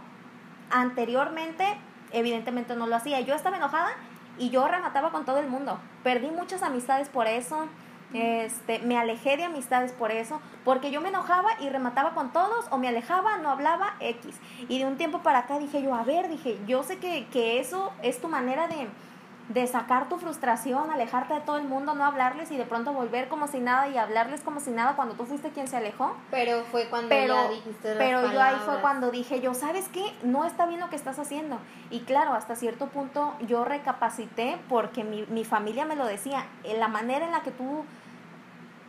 S1: anteriormente, evidentemente no lo hacía, yo estaba enojada y yo remataba con todo el mundo. Perdí muchas amistades por eso. Este, me alejé de amistades por eso, porque yo me enojaba y remataba con todos, o me alejaba, no hablaba, X. Y de un tiempo para acá dije yo, a ver, dije, yo sé que, que eso es tu manera de, de sacar tu frustración, alejarte de todo el mundo, no hablarles y de pronto volver como si nada y hablarles como si nada cuando tú fuiste quien se alejó.
S2: Pero fue cuando
S1: Pero,
S2: ya dijiste las
S1: pero yo ahí fue cuando dije yo, ¿sabes qué? No está bien lo que estás haciendo. Y claro, hasta cierto punto yo recapacité porque mi, mi familia me lo decía, en la manera en la que tú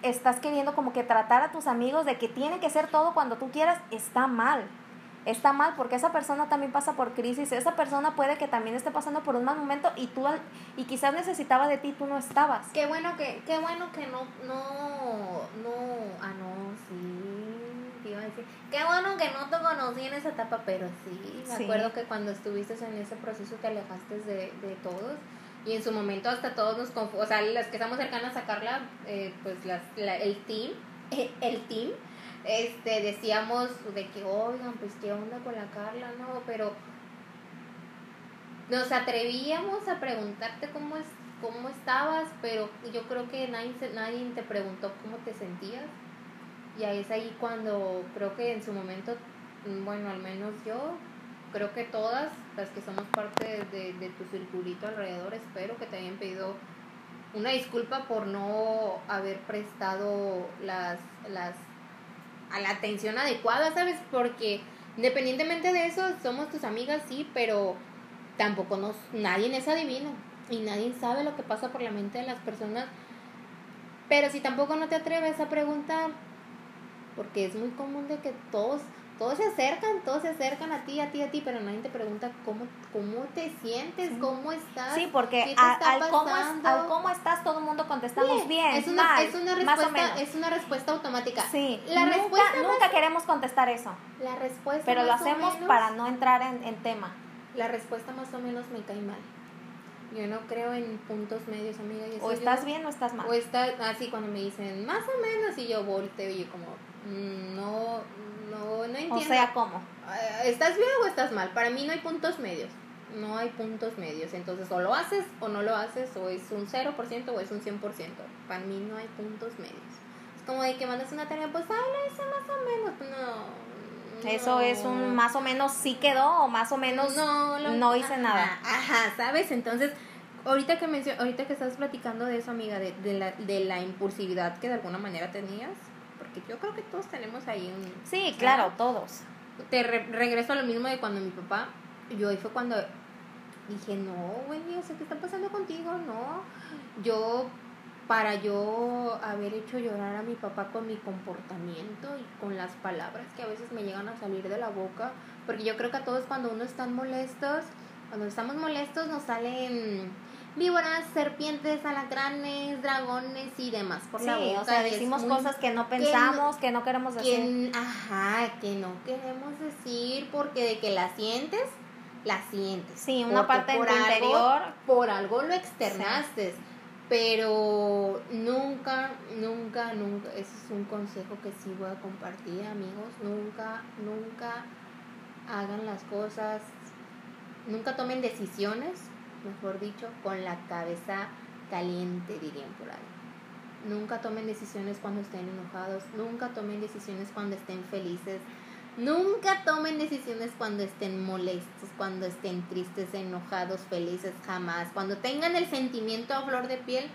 S1: estás queriendo como que tratar a tus amigos de que tiene que ser todo cuando tú quieras, está mal. Está mal porque esa persona también pasa por crisis, esa persona puede que también esté pasando por un mal momento y tú al- y quizás necesitaba de ti, tú no estabas.
S2: Qué bueno que, qué bueno que no, no, no, ah no, sí, te iba a decir, qué bueno que no te conocí en esa etapa, pero sí, me
S1: Sí.
S2: acuerdo que cuando estuviste en ese proceso te alejaste de, de todos y en su momento hasta todos nos confu o sea, las que estamos cercanas a Carla, eh, pues las, la- el team, el team, este, decíamos de que, oigan, pues qué onda con la Carla, no, pero nos atrevíamos a preguntarte cómo es cómo estabas, pero yo creo que nadie, nadie te preguntó cómo te sentías. Y ahí es ahí cuando creo que en su momento, mm, bueno, al menos yo, creo que todas las que somos parte de, de- tu circulito alrededor, espero que te hayan pedido una disculpa por no haber prestado las, las, a la atención adecuada, ¿sabes? Porque independientemente de eso, somos tus amigas, sí, pero tampoco nos, nadie es adivino y nadie sabe lo que pasa por la mente de las personas. Pero si tampoco no te atreves a preguntar, porque es muy común de que todos, todos se acercan, todos se acercan a ti, a ti, a ti, pero nadie te pregunta cómo, cómo te sientes, cómo estás.
S1: Sí, porque
S2: ¿Qué te
S1: a-
S2: está
S1: al, cómo es- al cómo estás todo el mundo contestamos
S2: Sí,
S1: bien,
S2: es una,
S1: mal,
S2: es una
S1: más o
S2: respuesta,
S1: menos.
S2: es una respuesta automática.
S1: Sí,
S2: la
S1: nunca,
S2: respuesta más-
S1: nunca queremos contestar eso,
S2: La respuesta
S1: pero lo hacemos
S2: menos-
S1: para no entrar en, en tema.
S2: La respuesta más o menos me cae mal. Yo no creo en puntos medios, amiga.
S1: O
S2: yo-
S1: estás bien o estás mal.
S2: O está así cuando me dicen más o menos y yo volteo y yo como mm, no entiendo.
S1: O sea, ¿cómo?
S2: Eh, ¿Estás bien o estás mal? Para mí no hay puntos medios. No hay puntos medios. Entonces, o lo haces o no lo haces, o es un 0% o es un 100%. Para mí no hay puntos medios. Es como de que mandas una tarea, pues, ay, lo hice más o menos. No.
S1: Eso es un más o menos sí quedó o más o menos
S2: no, lo-
S1: no hice
S2: ajá,
S1: nada.
S2: Ajá, ¿sabes? Entonces, ahorita que mencio- ahorita que estás platicando de eso, amiga, de, de, la, de la impulsividad que de alguna manera tenías, porque yo creo que todos tenemos ahí un...
S1: Sí, claro, todos.
S2: Te re- regreso a lo mismo de cuando mi papá, yo ahí fue cuando dije, no, Wendy, o sea, ¿qué está pasando contigo? No, yo, para yo haber hecho llorar a mi papá con mi comportamiento y con las palabras que a veces me llegan a salir de la boca, porque yo creo que a todos cuando uno están molestos, cuando estamos molestos nos salen víboras, serpientes, alacranes, dragones y demás por
S1: Sí,
S2: la boca.
S1: o sea, decimos
S2: muy
S1: cosas que no pensamos, que no queremos decir.
S2: que, ajá, que no queremos decir porque de que la sientes, la sientes.
S1: Sí, una parte de
S2: por
S1: tu
S2: algo-
S1: interior.
S2: Por algo lo externaste. Pero nunca, nunca, nunca, ese es un consejo que sí voy a compartir, amigos. Nunca, nunca hagan las cosas, nunca tomen decisiones mejor dicho, con la cabeza caliente, dirían por ahí. Nunca tomen decisiones cuando estén enojados, nunca tomen decisiones cuando estén felices, nunca tomen decisiones cuando estén molestos, cuando estén tristes, enojados, felices, jamás. Cuando tengan el sentimiento a flor de piel,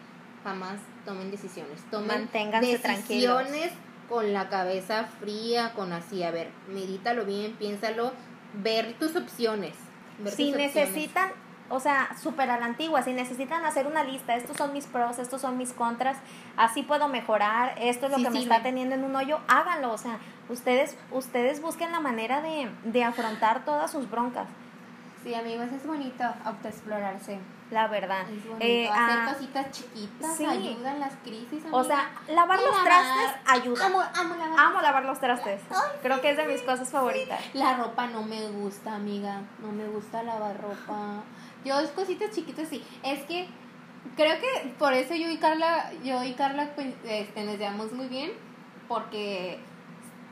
S2: jamás tomen decisiones. Tomen
S1: Manténganse tranquilos.
S2: decisiones con la cabeza fría, con así, a ver, medítalo bien, piénsalo, ver tus opciones. ver
S1: si
S2: tus opciones.
S1: O sea, súper a la antigua, si necesitan hacer una lista, estos son mis pros, estos son mis contras, así puedo mejorar, esto es lo
S2: Sí,
S1: que me está teniendo en un hoyo, háganlo, o sea, ustedes, ustedes busquen la manera de, de afrontar todas sus broncas,
S2: Sí, amigos, es bonito autoexplorarse.
S1: la verdad.
S2: Es bonito.
S1: Eh,
S2: Hacer
S1: ah,
S2: cositas chiquitas
S1: sí.
S2: ayudan las crisis.
S1: o sea, lavar
S2: Y
S1: los
S2: lavar.
S1: trastes ayuda.
S2: Amo, amo lavar.
S1: Amo lavar los trastes. Creo que es de mis cosas favoritas.
S2: La ropa no me gusta, amiga. No me gusta lavar ropa. Yo cositas chiquitas sí. Es que creo que por eso yo y Carla, yo y Carla pues, este, nos llevamos muy bien. Porque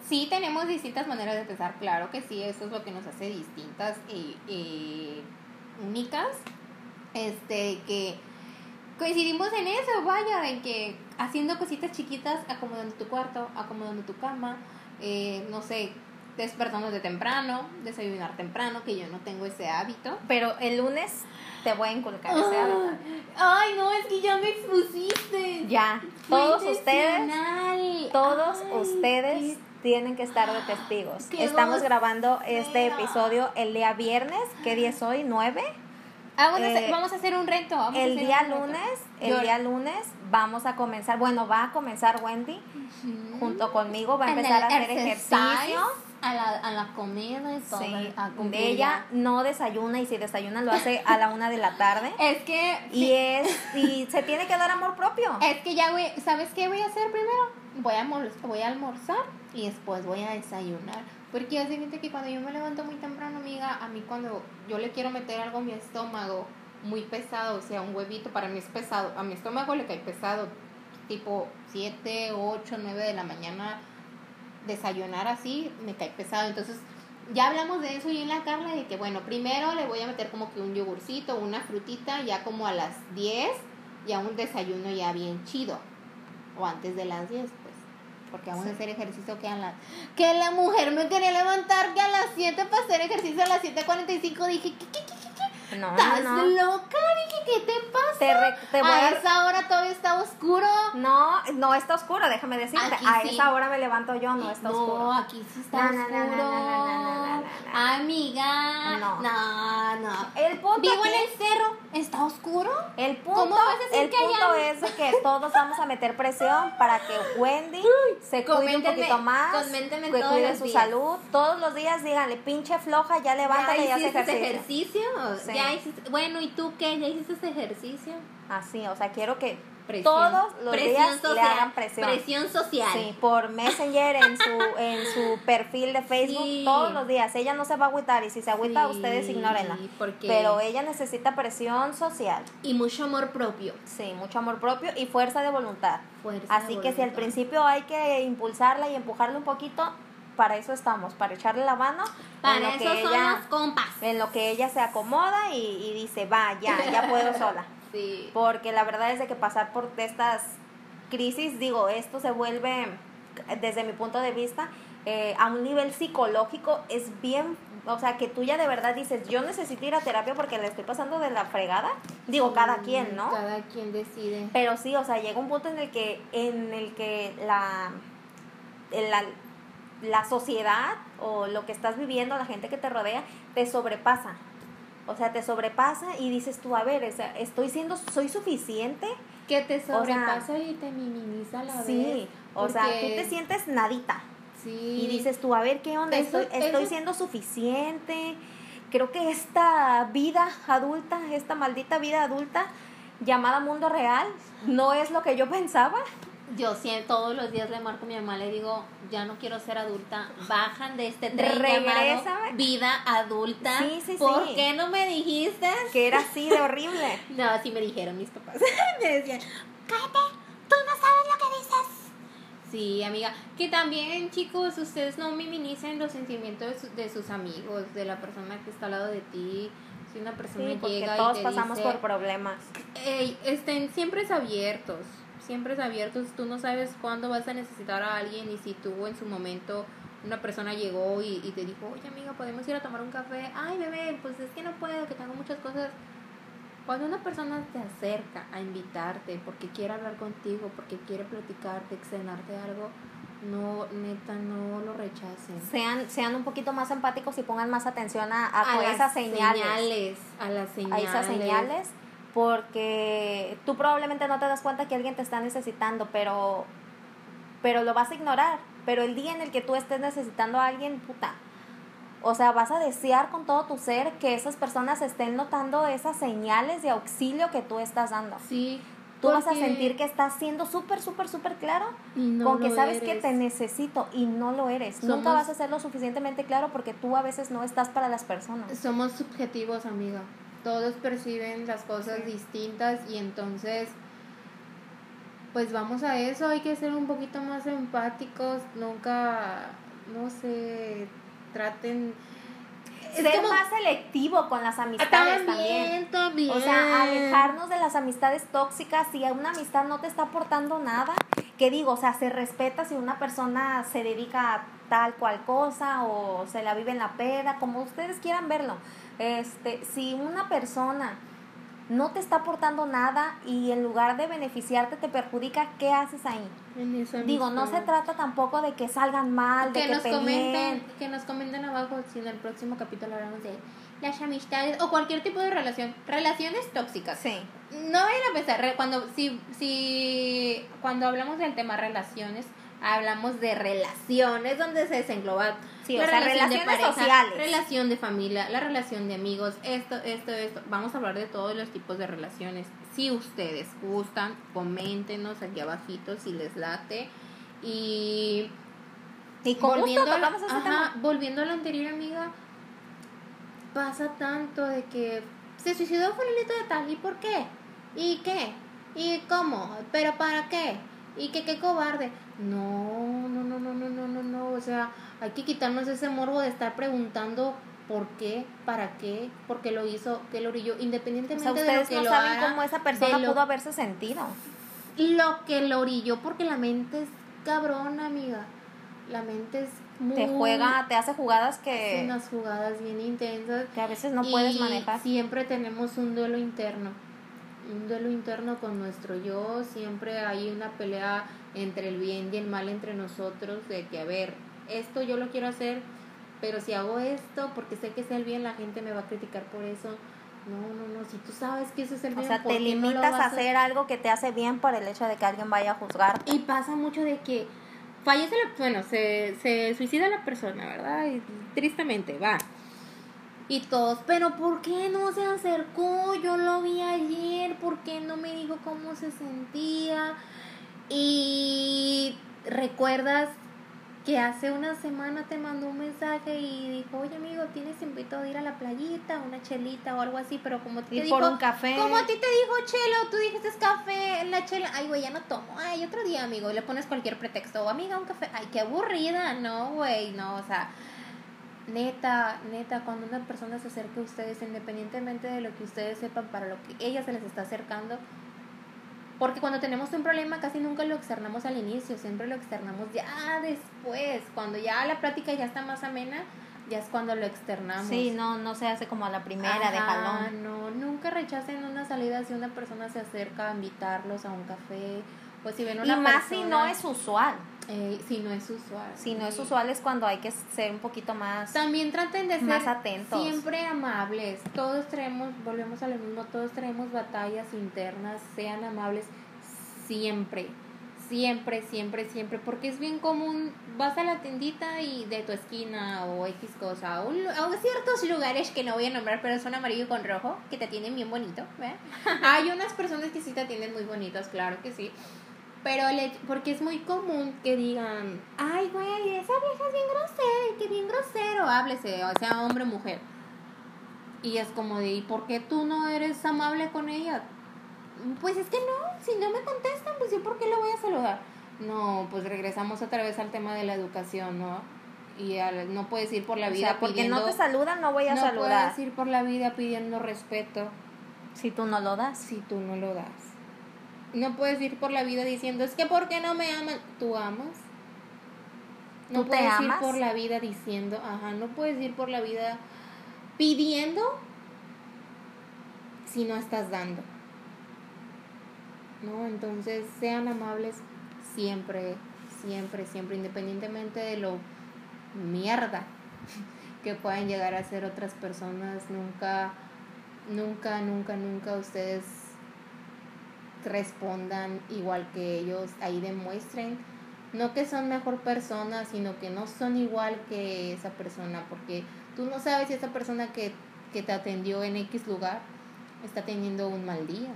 S2: sí tenemos distintas maneras de pensar. Claro que sí, eso es lo que nos hace distintas y, y únicas. Este, que coincidimos en eso, vaya, en que haciendo cositas chiquitas, acomodando tu cuarto, acomodando tu cama, eh, no sé, despertándote temprano, desayunar temprano, que yo no tengo ese hábito.
S1: Pero el lunes te voy a inculcar ese hábito.
S2: Ay, no, es que ya me expusiste.
S1: Ya, todos ustedes, todos
S2: Ay,
S1: ustedes tienen que estar de testigos. Estamos grabando este episodio el día viernes. ¿Qué día es hoy? ¿9?
S2: Vamos, a hacer,
S1: eh,
S2: vamos a hacer un reto. vamos a
S1: El
S2: hacer
S1: día
S2: un reto.
S1: lunes, el
S2: Yo-
S1: día lunes vamos a comenzar, bueno, va a comenzar Wendy junto conmigo, va a empezar a hacer ejercicio.
S2: A la, a la comida y todo.
S1: Sí,
S2: a cumplir
S1: ella no desayuna y si desayuna lo hace a la una de la tarde.
S2: Es que.
S1: Y es y se tiene que dar amor propio.
S2: Es que ya voy, ¿sabes qué voy a hacer primero? Voy a, voy a almorzar y después voy a desayunar. Porque ya se siente que cuando yo me levanto muy temprano, amiga, a mí cuando yo le quiero meter algo a mi estómago muy pesado, o sea, un huevito, para mí es pesado. A mi estómago le cae pesado, tipo 7, 8, 9 de la mañana, desayunar así, me cae pesado. Entonces, ya hablamos de eso y en la Carla, de que bueno, primero le voy a meter como que un yogurcito, una frutita, ya como a las 10, ya un desayuno ya bien chido. O antes de las 10, pues. Porque vamos a hacer ejercicio que a las... Que la mujer me quería levantar que a las 7 para hacer ejercicio a las 7.45. Dije, ¿qué, qué, qué, qué, qué?
S1: No,
S2: ¿Estás
S1: no, no.
S2: loca? Dije, ¿qué te pasa?
S1: Te, re- te voy
S2: a
S1: a
S2: esa hora todavía está oscuro.
S1: No, no está oscuro, déjame decirte.
S2: Aquí
S1: a
S2: sí.
S1: esa hora me levanto yo, no está
S2: no,
S1: oscuro.
S2: aquí sí está
S1: No, no,
S2: oscuro.
S1: no, no, no, no, no, no, no, no.
S2: Amiga.
S1: No.
S2: No, no.
S1: El punto
S2: Vivo
S1: aquí-
S2: en el cerro. ¿Está oscuro?
S1: El punto,
S2: ¿Cómo vas a decir
S1: el
S2: que
S1: punto es que todos vamos a meter presión para que Wendy se cuide un poquito más, que cuide su
S2: días.
S1: salud. Todos los días díganle, pinche floja, ya levántate y haz
S2: hiciste
S1: ejercicio.
S2: ejercicio?
S1: Sí.
S2: ¿Ya hiciste? Bueno, ¿y tú qué? ¿Ya hiciste ese ejercicio?
S1: Así, o sea, quiero que
S2: Presión.
S1: todos los
S2: Presión
S1: días le
S2: social.
S1: hagan presión.
S2: Presión social.
S1: Sí, por Messenger en su en su perfil de Facebook
S2: Sí.
S1: todos los días. Ella no se va a agüitar y si se agüita
S2: Sí,
S1: ustedes ignórenla.
S2: porque-
S1: Pero ella necesita presión social.
S2: Y mucho amor propio.
S1: Sí, mucho amor propio y fuerza de voluntad.
S2: Fuerza
S1: Así
S2: de
S1: que si al principio hay que impulsarla y empujarla un poquito, para eso estamos, para echarle la mano en
S2: Para
S1: lo
S2: eso
S1: que
S2: son
S1: ella
S2: los compas.
S1: en lo que ella se acomoda y, y dice, va, ya, ya puedo sola.
S2: Sí.
S1: Porque la verdad es de que pasar por estas crisis, digo, esto se vuelve, desde mi punto de vista, eh, a un nivel psicológico, es bien, o sea, que tú ya de verdad dices, yo necesito ir a terapia porque le estoy pasando de la fregada. Digo, cada quien, ¿no?
S2: Cada quien decide.
S1: Pero sí, o sea, llega un punto en el que, en el que la, la, la sociedad o lo que estás viviendo, la gente que te rodea, te sobrepasa. O sea, te sobrepasa y dices tú, a ver, o sea, estoy siendo, soy suficiente.
S2: Que te
S1: sea,
S2: sobrepasa y te minimiza la vez.
S1: Sí, o sea, tú te sientes nadita.
S2: Sí.
S1: Y dices tú, a ver, ¿qué onda?
S2: Eso-
S1: Estoy, estoy
S2: eso-
S1: siendo suficiente. Creo que esta vida adulta, esta maldita vida adulta llamada mundo real, no es lo que yo pensaba.
S2: Yo siempre, todos los días le marco a mi mamá, le digo, ya no quiero ser adulta, bajan de este tren llamado vida adulta.
S1: Sí, sí,
S2: ¿Por
S1: sí.
S2: qué no me dijiste?
S1: Que era así de horrible.
S2: No, sí me dijeron mis papás. me decían, cállate, tú no sabes lo que dices. Sí, amiga. Que también, chicos, ustedes no minimicen los sentimientos de, su- de sus amigos, de la persona que está al lado de ti. Si una persona
S1: Sí, porque
S2: llega
S1: todos
S2: y te
S1: pasamos
S2: dice,
S1: por problemas.
S2: Ey, estén siempre abiertos, siempre es abiertos. Tú no sabes cuándo vas a necesitar a alguien y si tú en su momento una persona llegó y, y te dijo, oye amiga, podemos ir a tomar un café. Ay, bebé, pues es que no puedo, que tengo muchas cosas. Cuando una persona te acerca a invitarte porque quiere hablar contigo, porque quiere platicarte, externarte algo, no, neta, no lo rechacen.
S1: Sean, sean un poquito más empáticos y pongan más atención a, a, esas señales.
S2: señales, A las
S1: A
S2: señales.
S1: esas señales. Porque tú probablemente no te das cuenta que alguien te está necesitando, pero, pero lo vas a ignorar. Pero el día en el que tú estés necesitando a alguien, puta. O sea, vas a desear con todo tu ser que esas personas estén notando esas señales de auxilio que tú estás dando.
S2: Sí.
S1: Tú vas a sentir que estás siendo súper, súper, súper claro
S2: no
S1: con que sabes que te necesito y no lo eres. Nunca vas a ser lo suficientemente claro porque tú a veces no estás para las personas.
S2: Somos subjetivos, amiga. Todos perciben las cosas distintas y entonces, pues vamos a eso. Hay que ser un poquito más empáticos. Nunca, no sé, traten.
S1: Ser
S2: como-
S1: más selectivo con las amistades también.
S2: también, también.
S1: O sea, alejarnos de las amistades tóxicas. Si una amistad no te está aportando nada, que digo, o sea, se respeta si una persona se dedica a tal cual cosa o se la vive en la peda, como ustedes quieran verlo. Este, si una persona no te está aportando nada y en lugar de beneficiarte te perjudica, ¿qué haces ahí? Digo, no se trata tampoco de que salgan mal, de
S2: que nos
S1: peleen.
S2: comenten, que nos comenten abajo si en el próximo capítulo hablamos de las amistades o cualquier tipo de relación, relaciones tóxicas.
S1: Sí.
S2: No vayan a pensar, cuando, si, si, cuando hablamos del tema relaciones, hablamos de relaciones donde se desengloba
S1: Sí,
S2: la
S1: o sea,
S2: relación de pareja,
S1: sociales.
S2: relación de familia, la relación de amigos, esto, esto, esto. Vamos a hablar de todos los tipos de relaciones. Si ustedes gustan, coméntenos aquí abajito si les late. Y
S1: Y con gusto
S2: volviendo, a,
S1: ese
S2: ajá,
S1: tema.
S2: volviendo a lo anterior, amiga, pasa tanto de que se suicidó fulanito de tal, ¿y por qué? ¿Y qué? ¿Y cómo? ¿Pero para qué? ¿Y que qué cobarde? No, no, no, no, no, no, no, no, o sea, hay que quitarnos ese morbo de estar preguntando por qué, para qué, por qué lo hizo, qué lo orilló,
S1: O
S2: independientemente
S1: sea,
S2: de lo que
S1: no
S2: lo
S1: saben
S2: haga,
S1: cómo esa persona
S2: lo-
S1: pudo haberse sentido.
S2: lo que lo orilló, porque la mente es cabrona, amiga. La mente es muy...
S1: Te juega, te hace jugadas
S2: hace
S1: que,
S2: unas jugadas bien intensas.
S1: que a veces no puedes manejar.
S2: Siempre tenemos un duelo interno. Un duelo interno con nuestro yo. Siempre hay una pelea entre el bien y el mal entre nosotros. De que, a ver, esto yo lo quiero hacer, pero si hago esto porque sé que es el bien, la gente me va a criticar por eso. No, no, no. Si tú sabes que eso es el
S1: O
S2: bien,
S1: sea,
S2: ¿por
S1: te
S2: no
S1: limitas a hacer algo que te hace bien por el hecho de que alguien vaya a juzgar.
S2: y pasa mucho de que fallece la, bueno, se, se suicida la persona, ¿verdad? Y tristemente, va. Y todos, pero ¿por qué no se acercó? Yo lo vi ayer, ¿por qué no me dijo cómo se sentía? Y recuerdas que hace una semana te mandó un mensaje y dijo, oye amigo, tienes invitado a ir a la playita, una chelita o algo así, pero como te
S1: Ir
S2: dijo,
S1: por un café.
S2: como a ti te dijo chelo, tú dijiste café, la chela, ay güey, ya no tomo, ay otro día amigo, y le pones cualquier pretexto, o amiga, un café, ay qué aburrida, no güey, no, o sea, neta, neta, cuando una persona se acerca a ustedes, independientemente de lo que ustedes sepan, para lo que ella se les está acercando, porque cuando tenemos un problema casi nunca lo externamos al inicio, siempre lo externamos ya después, cuando ya la plática ya está más amena, ya es cuando lo externamos.
S1: Sí, no, no se hace como a la primera de jalón.
S2: No, nunca rechacen una salida si una persona se acerca a invitarlos a un café o si ven
S1: Y
S2: una
S1: más si
S2: persona,
S1: no es usual.
S2: Eh, si no es usual.
S1: Si no es usual es cuando hay que ser un poquito más...
S2: También traten de ser
S1: Más atentos.
S2: siempre amables. Todos traemos, volvemos a lo mismo, todos traemos batallas internas, sean amables siempre. Siempre, siempre, siempre, porque es bien común, vas a la tiendita y de tu esquina o X cosa, o, o ciertos lugares que no voy a nombrar, pero son amarillo con rojo, que te atienden bien bonito. Hay unas personas que sí te atienden muy bonitas, claro que sí, pero le- porque es muy común que digan, ay, güey, esa vieja es bien grosera, y que bien grosero, háblese, o sea, hombre o mujer. Y es como de, ¿y por qué tú no eres amable con ella? Pues es que no, si no me contestan, pues yo por qué le voy a saludar. No, pues regresamos otra vez al tema de la educación, ¿no? Y al- no puedes ir por la
S1: O
S2: vida
S1: sea, porque
S2: pidiendo...
S1: no te saludan, no voy a
S2: no
S1: saludar.
S2: puedes ir por la vida pidiendo respeto
S1: Si tú no lo das.
S2: si tú no lo das. No puedes ir por la vida diciendo, es que ¿por qué no me aman? ¿Tú amas? No
S1: ¿Tú te
S2: puedes
S1: amas?
S2: ir por la vida diciendo, ajá, no puedes ir por la vida pidiendo si no estás dando. ¿No? Entonces, sean amables siempre, siempre, siempre, independientemente de lo mierda que puedan llegar a ser otras personas, nunca, nunca, nunca, nunca ustedes respondan igual que ellos, ahí demuestren, no que son mejor personas, sino que no son igual que esa persona, porque tú no sabes si esa persona que, que te atendió en X lugar está teniendo un mal día.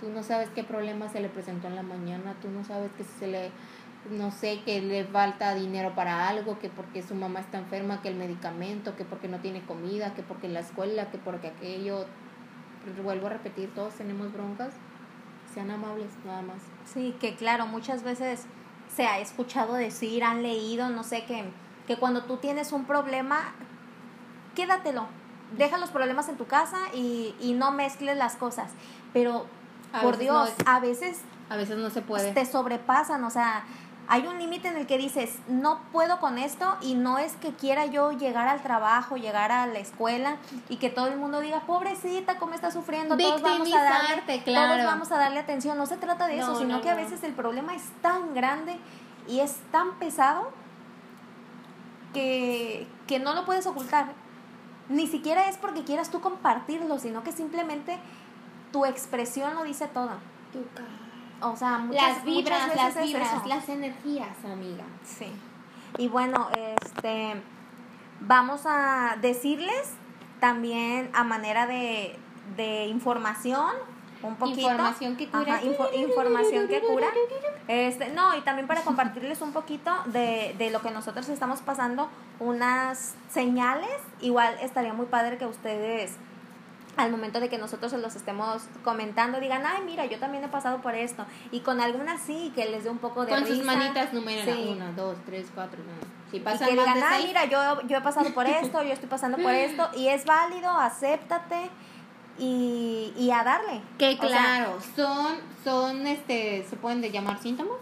S2: Tú no sabes qué problema se le presentó en la mañana, tú no sabes que se le, no sé, que le falta dinero para algo, que porque su mamá está enferma, que el medicamento, que porque no tiene comida, que porque la escuela, que porque aquello. Vuelvo a repetir, todos tenemos broncas. Sean amables, nada más.
S1: Sí, que claro, muchas veces se ha escuchado decir, han leído, no sé, que, que cuando tú tienes un problema, quédatelo. Deja los problemas en tu casa y, y no mezcles las cosas. Pero,
S2: A
S1: por
S2: no
S1: Dios,
S2: es-
S1: a veces
S2: A veces no se puede.
S1: te sobrepasan, o sea, hay un límite en el que dices, no puedo con esto y no es que quiera yo llegar al trabajo, llegar a la escuela y que todo el mundo diga, pobrecita, cómo está sufriendo, todos vamos a darle,
S2: claro.
S1: todos vamos a darle atención, no se trata de eso,
S2: No,
S1: sino
S2: no,
S1: que a veces el problema es tan grande y es tan pesado que, que no lo puedes ocultar. Ni siquiera es porque quieras tú compartirlo, sino que simplemente tu expresión lo dice todo. O sea, muchas,
S2: las vibras,
S1: muchas
S2: las
S1: veces es
S2: vibras,
S1: eso.
S2: las energías, amiga.
S1: Sí. Y bueno, este vamos a decirles también a manera de, de información un poquito.
S2: Información que cura.
S1: Ajá, info- información que cura. Este, no, y también para compartirles un poquito de, de lo que nosotros estamos pasando, unas señales. Igual estaría muy padre que ustedes al momento de que nosotros se los estemos comentando digan, ay, mira, yo también he pasado por esto. Y con algunas sí, que les dé un poco de
S2: Con sus manitas numeren
S1: Sí.
S2: una, dos, tres, cuatro. no. Si
S1: Y
S2: pasan
S1: que
S2: más
S1: digan,
S2: seis,
S1: mira, yo, yo he pasado por esto, yo estoy pasando por esto, y es válido, acéptate y, y a darle.
S2: que
S1: O sea,
S2: claro, son, son, este, se pueden de llamar síntomas.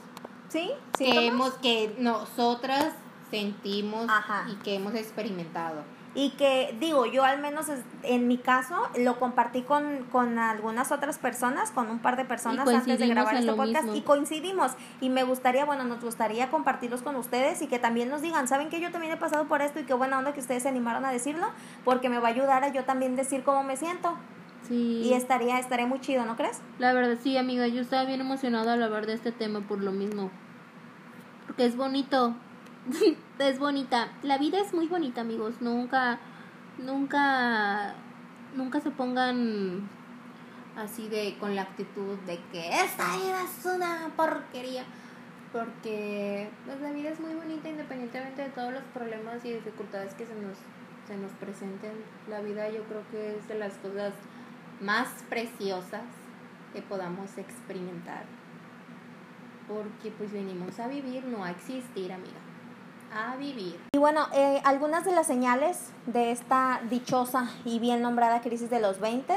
S1: sí,
S2: que
S1: síntomas.
S2: hemos, que nosotras sentimos
S1: Ajá.
S2: y que hemos experimentado.
S1: Y que, digo, yo al menos en mi caso lo compartí con, con algunas otras personas, con un par de personas antes de grabar este podcast
S2: mismo.
S1: y coincidimos. Y me gustaría, bueno, nos gustaría compartirlos con ustedes y que también nos digan, ¿saben que yo también he pasado por esto y qué buena onda que ustedes se animaron a decirlo? Porque me va a ayudar a yo también decir cómo me siento.
S2: Sí.
S1: Y estaría, estaría muy chido, ¿no crees?
S2: La verdad, sí, amiga, yo estaba bien emocionada al hablar de este tema por lo mismo. Porque es bonito. es bonita. La vida es muy bonita, amigos. Nunca, nunca, nunca se pongan así de con la actitud de que esta vida es una porquería. Porque pues, la vida es muy bonita independientemente de todos los problemas y dificultades que se nos, se nos presenten. La vida yo creo que es de las cosas más preciosas que podamos experimentar. Porque pues venimos a vivir, no a existir, amiga. A vivir.
S1: Y bueno, eh, algunas de las señales de esta dichosa y bien nombrada crisis de los 20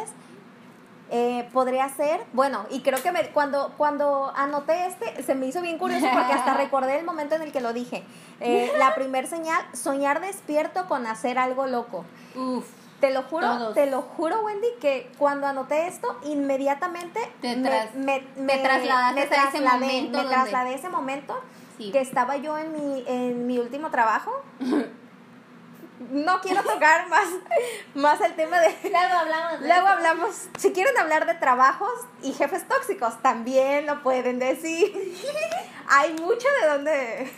S1: eh, podría ser, bueno, y creo que me, cuando, cuando anoté este, se me hizo bien curioso porque hasta recordé el momento en el que lo dije. Eh, la primer señal, soñar despierto con hacer algo loco.
S2: Uf.
S1: Te lo juro,
S2: Todos.
S1: te lo juro, Wendy, que cuando anoté esto, inmediatamente
S2: Te
S1: me,
S2: tras-
S1: me, me-
S2: trasladaste
S1: me
S2: a ese
S1: trasladé,
S2: momento
S1: me
S2: donde-
S1: trasladé a ese momento
S2: Sí.
S1: que estaba yo en mi, en mi último trabajo. No quiero tocar más, más el tema de...
S2: Luego hablamos.
S1: Luego hablamos, si quieren hablar de trabajos y jefes tóxicos, también lo pueden decir. Hay mucho de dónde,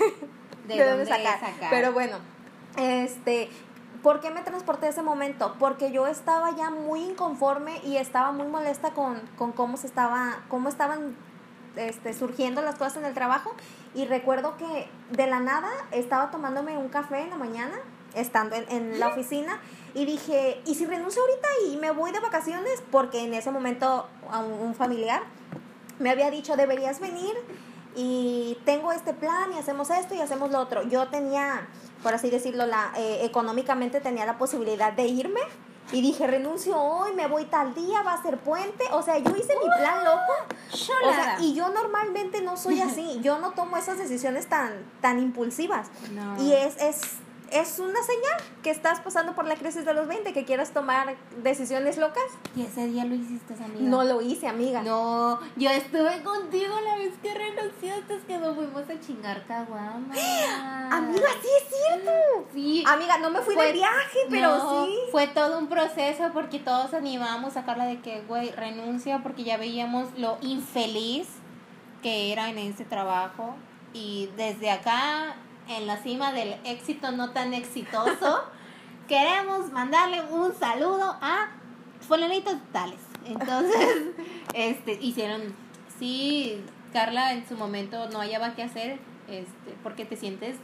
S2: De dónde sacar.
S1: Pero bueno, este, ¿por qué me transporté a ese momento? Porque yo estaba ya muy inconforme y estaba muy molesta con, con cómo se estaba, cómo estaban este, surgiendo las cosas en el trabajo. Y recuerdo que de la nada estaba tomándome un café en la mañana, estando en, en la oficina, y dije, ¿y si renuncio ahorita y me voy de vacaciones? Porque en ese momento a un, familiar me había dicho, deberías venir y tengo este plan y hacemos esto y hacemos lo otro. Yo tenía por así decirlo, eh, económicamente tenía la posibilidad de irme. Y dije, renuncio hoy, me voy tal día, va a ser puente. O sea, yo hice mi plan loco. O sea, y yo normalmente no soy así. Yo no tomo esas decisiones tan, tan impulsivas.
S2: No.
S1: Y es, es, es una señal que estás pasando por la crisis de los 20, que quieras tomar decisiones locas.
S2: Y ese día lo hiciste, amiga.
S1: No lo hice, amiga.
S2: No, yo estuve contigo la vez que renunciaste, es que nos fuimos a chingar caguama.
S1: Amiga, sí es cierto.
S2: Sí.
S1: Amiga, no me fui de viaje, pero
S2: No,
S1: sí.
S2: Fue todo un proceso porque todos animamos a Carla de que, güey, renuncia porque ya veíamos lo infeliz que era en ese trabajo. Y desde acá, en la cima del éxito no tan exitoso, queremos mandarle un saludo a fulanitos tales. Entonces, este, hicieron, sí, Carla en su momento no hallaba qué hacer, este, porque te sientes,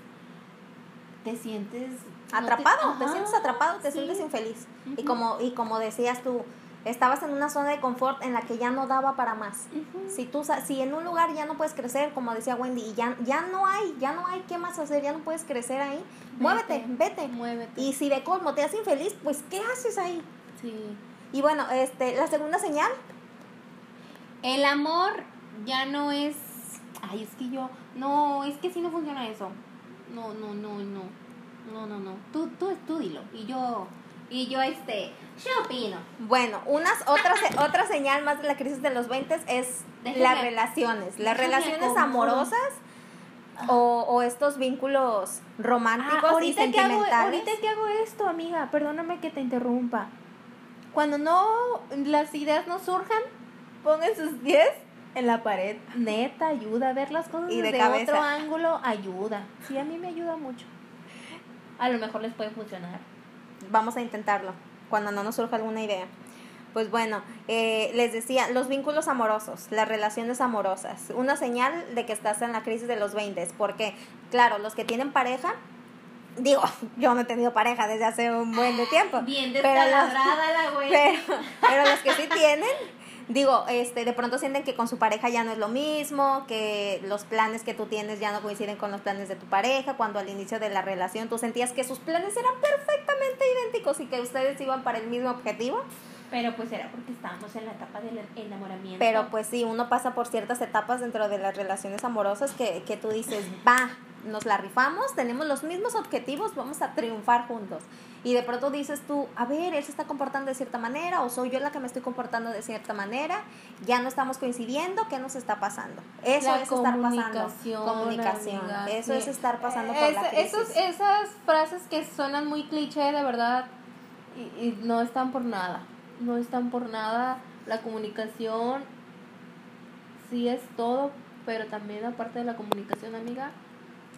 S2: te sientes no te-
S1: Atrapado, te, sientes atrapado, te
S2: sí.
S1: sientes infeliz. Y como y como decías tú, estabas en una zona de confort en la que ya no daba para más. Si tú si en un lugar ya no puedes crecer, como decía Wendy, y ya ya no hay, ya no hay qué más hacer, ya no puedes crecer ahí, muévete, vete.
S2: Muévete.
S1: Y si de colmo te hace infeliz, pues ¿qué haces ahí?
S2: Sí.
S1: Y bueno, este la segunda señal,
S2: El amor ya no es. Ay, es que yo. No, es que sí no funciona eso. No, no, no, no. No, no, no. Tú, tú, tú dilo. Y yo. Y yo, este. Yo opino.
S1: Bueno, unas otras otra señal más de la crisis de los 20 es
S2: Déjame-
S1: las relaciones, las relaciones amorosas o, o estos vínculos románticos y
S2: Ah, ahorita que, hago,
S1: sentimentales.
S2: ahorita que hago esto, amiga, perdóname que te interrumpa. Cuando no. Las ideas no surjan, pongan sus 10 en la pared. Neta, ayuda a ver las cosas
S1: Y de
S2: desde
S1: cabeza.
S2: otro ángulo. Ayuda. Sí, a mí me ayuda mucho. A lo mejor les puede funcionar.
S1: Vamos a intentarlo cuando no nos surja alguna idea. Pues bueno, eh, les decía, los vínculos amorosos, las relaciones amorosas, una señal de que estás en la crisis de los 20, porque claro, los que tienen pareja, digo, yo no he tenido pareja desde hace un buen de tiempo.
S2: Bien
S1: pero los-
S2: la güey.
S1: pero, pero los que sí tienen, digo, este, de pronto sienten que con su pareja ya no es lo mismo, que los planes que tú tienes ya no coinciden con los planes de tu pareja, cuando al inicio de la relación tú sentías que sus planes eran perfectamente idénticos y que ustedes iban para el mismo objetivo,
S2: Pero pues era porque estábamos en la etapa del enamoramiento.
S1: pero pues sí, uno pasa por ciertas etapas dentro de las relaciones amorosas que, que tú dices, va, nos la rifamos, tenemos los mismos objetivos, vamos a triunfar juntos. Y de pronto dices tú, a ver, él se está comportando de cierta manera o soy yo la que me estoy comportando de cierta manera, ya no estamos coincidiendo, ¿qué nos está pasando? Eso
S2: La
S1: es estar pasando.
S2: comunicación, amiga,
S1: Eso
S2: sí.
S1: es estar pasando por la crisis.
S2: esos- esas frases que suenan muy cliché, de verdad, y, y no están por nada. No están por nada. La comunicación sí es todo, pero también aparte de la comunicación, amiga,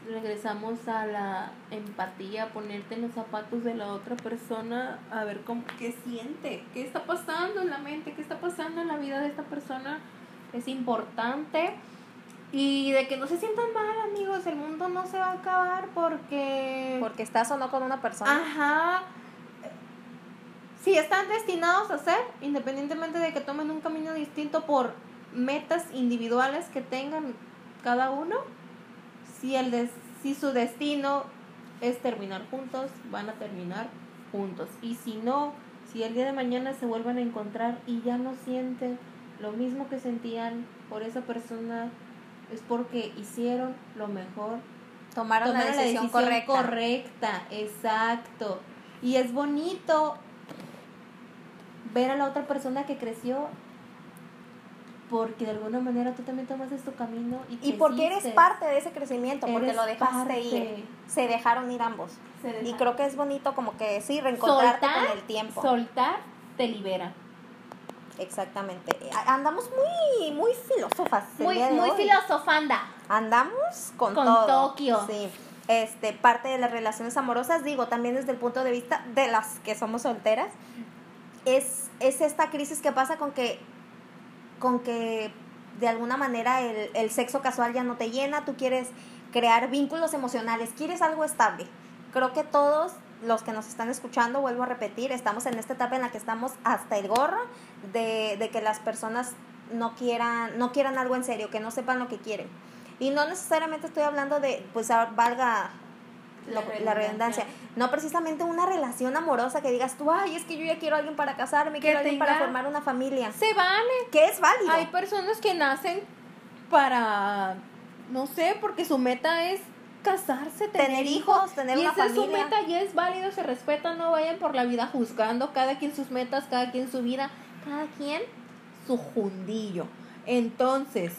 S2: regresamos a la empatía, ponerte en los zapatos de la otra persona, a ver cómo, qué siente, qué está pasando en la mente, qué está pasando en la vida de esta persona. Es importante. Y de que no se sientan mal, amigos, el mundo no se va a acabar porque...
S1: Porque estás o no con una persona.
S2: Ajá. Si están destinados a ser, independientemente de que tomen un camino distinto por metas individuales que tengan cada uno, si, el des- si su destino es terminar juntos, van a terminar juntos. Y si no, si el día de mañana se vuelven a encontrar y ya no sienten lo mismo que sentían por esa persona, es porque hicieron lo mejor
S1: Tomaron la decisión, correcta.
S2: correcta, exacto. Y es bonito ver a la otra persona que creció porque de alguna manera tú también tomaste tu camino y,
S1: Y porque eres parte de ese crecimiento, porque lo dejaste
S2: parte.
S1: ir. Se dejaron ir ambos. Y creo que es bonito como que sí, reencontrarte
S2: soltar,
S1: con el tiempo.
S2: soltar te libera.
S1: Exactamente. Andamos muy, muy filósofas.
S2: Muy, muy
S1: hoy.
S2: filosofanda.
S1: Andamos con,
S2: Con
S1: todo.
S2: Tokio.
S1: Sí. Este, parte de las relaciones amorosas, digo, también desde el punto de vista de las que somos solteras, es, es esta crisis que pasa con que, con que de alguna manera el, el sexo casual ya no te llena, tú quieres crear vínculos emocionales, quieres algo estable. Creo que todos los que nos están escuchando, vuelvo a repetir, estamos en esta etapa en la que estamos hasta el gorro de, de que las personas no quieran, no quieran algo en serio, que no sepan lo que quieren. Y no necesariamente estoy hablando de, pues valga lo-
S2: La
S1: la redundancia. No precisamente una relación amorosa que digas tú, ay, es que yo ya quiero a alguien para casarme, quiero a alguien para formar una familia.
S2: Se vale.
S1: Que es válido.
S2: Hay personas que nacen para, no sé, porque su meta es casarse, tener,
S1: Tener hijos, tener
S2: y
S1: una
S2: esa es su
S1: familia.
S2: meta y es válido, se respeta, no vayan por la vida juzgando cada quien sus metas, cada quien su vida, cada quien su jundillo. Entonces,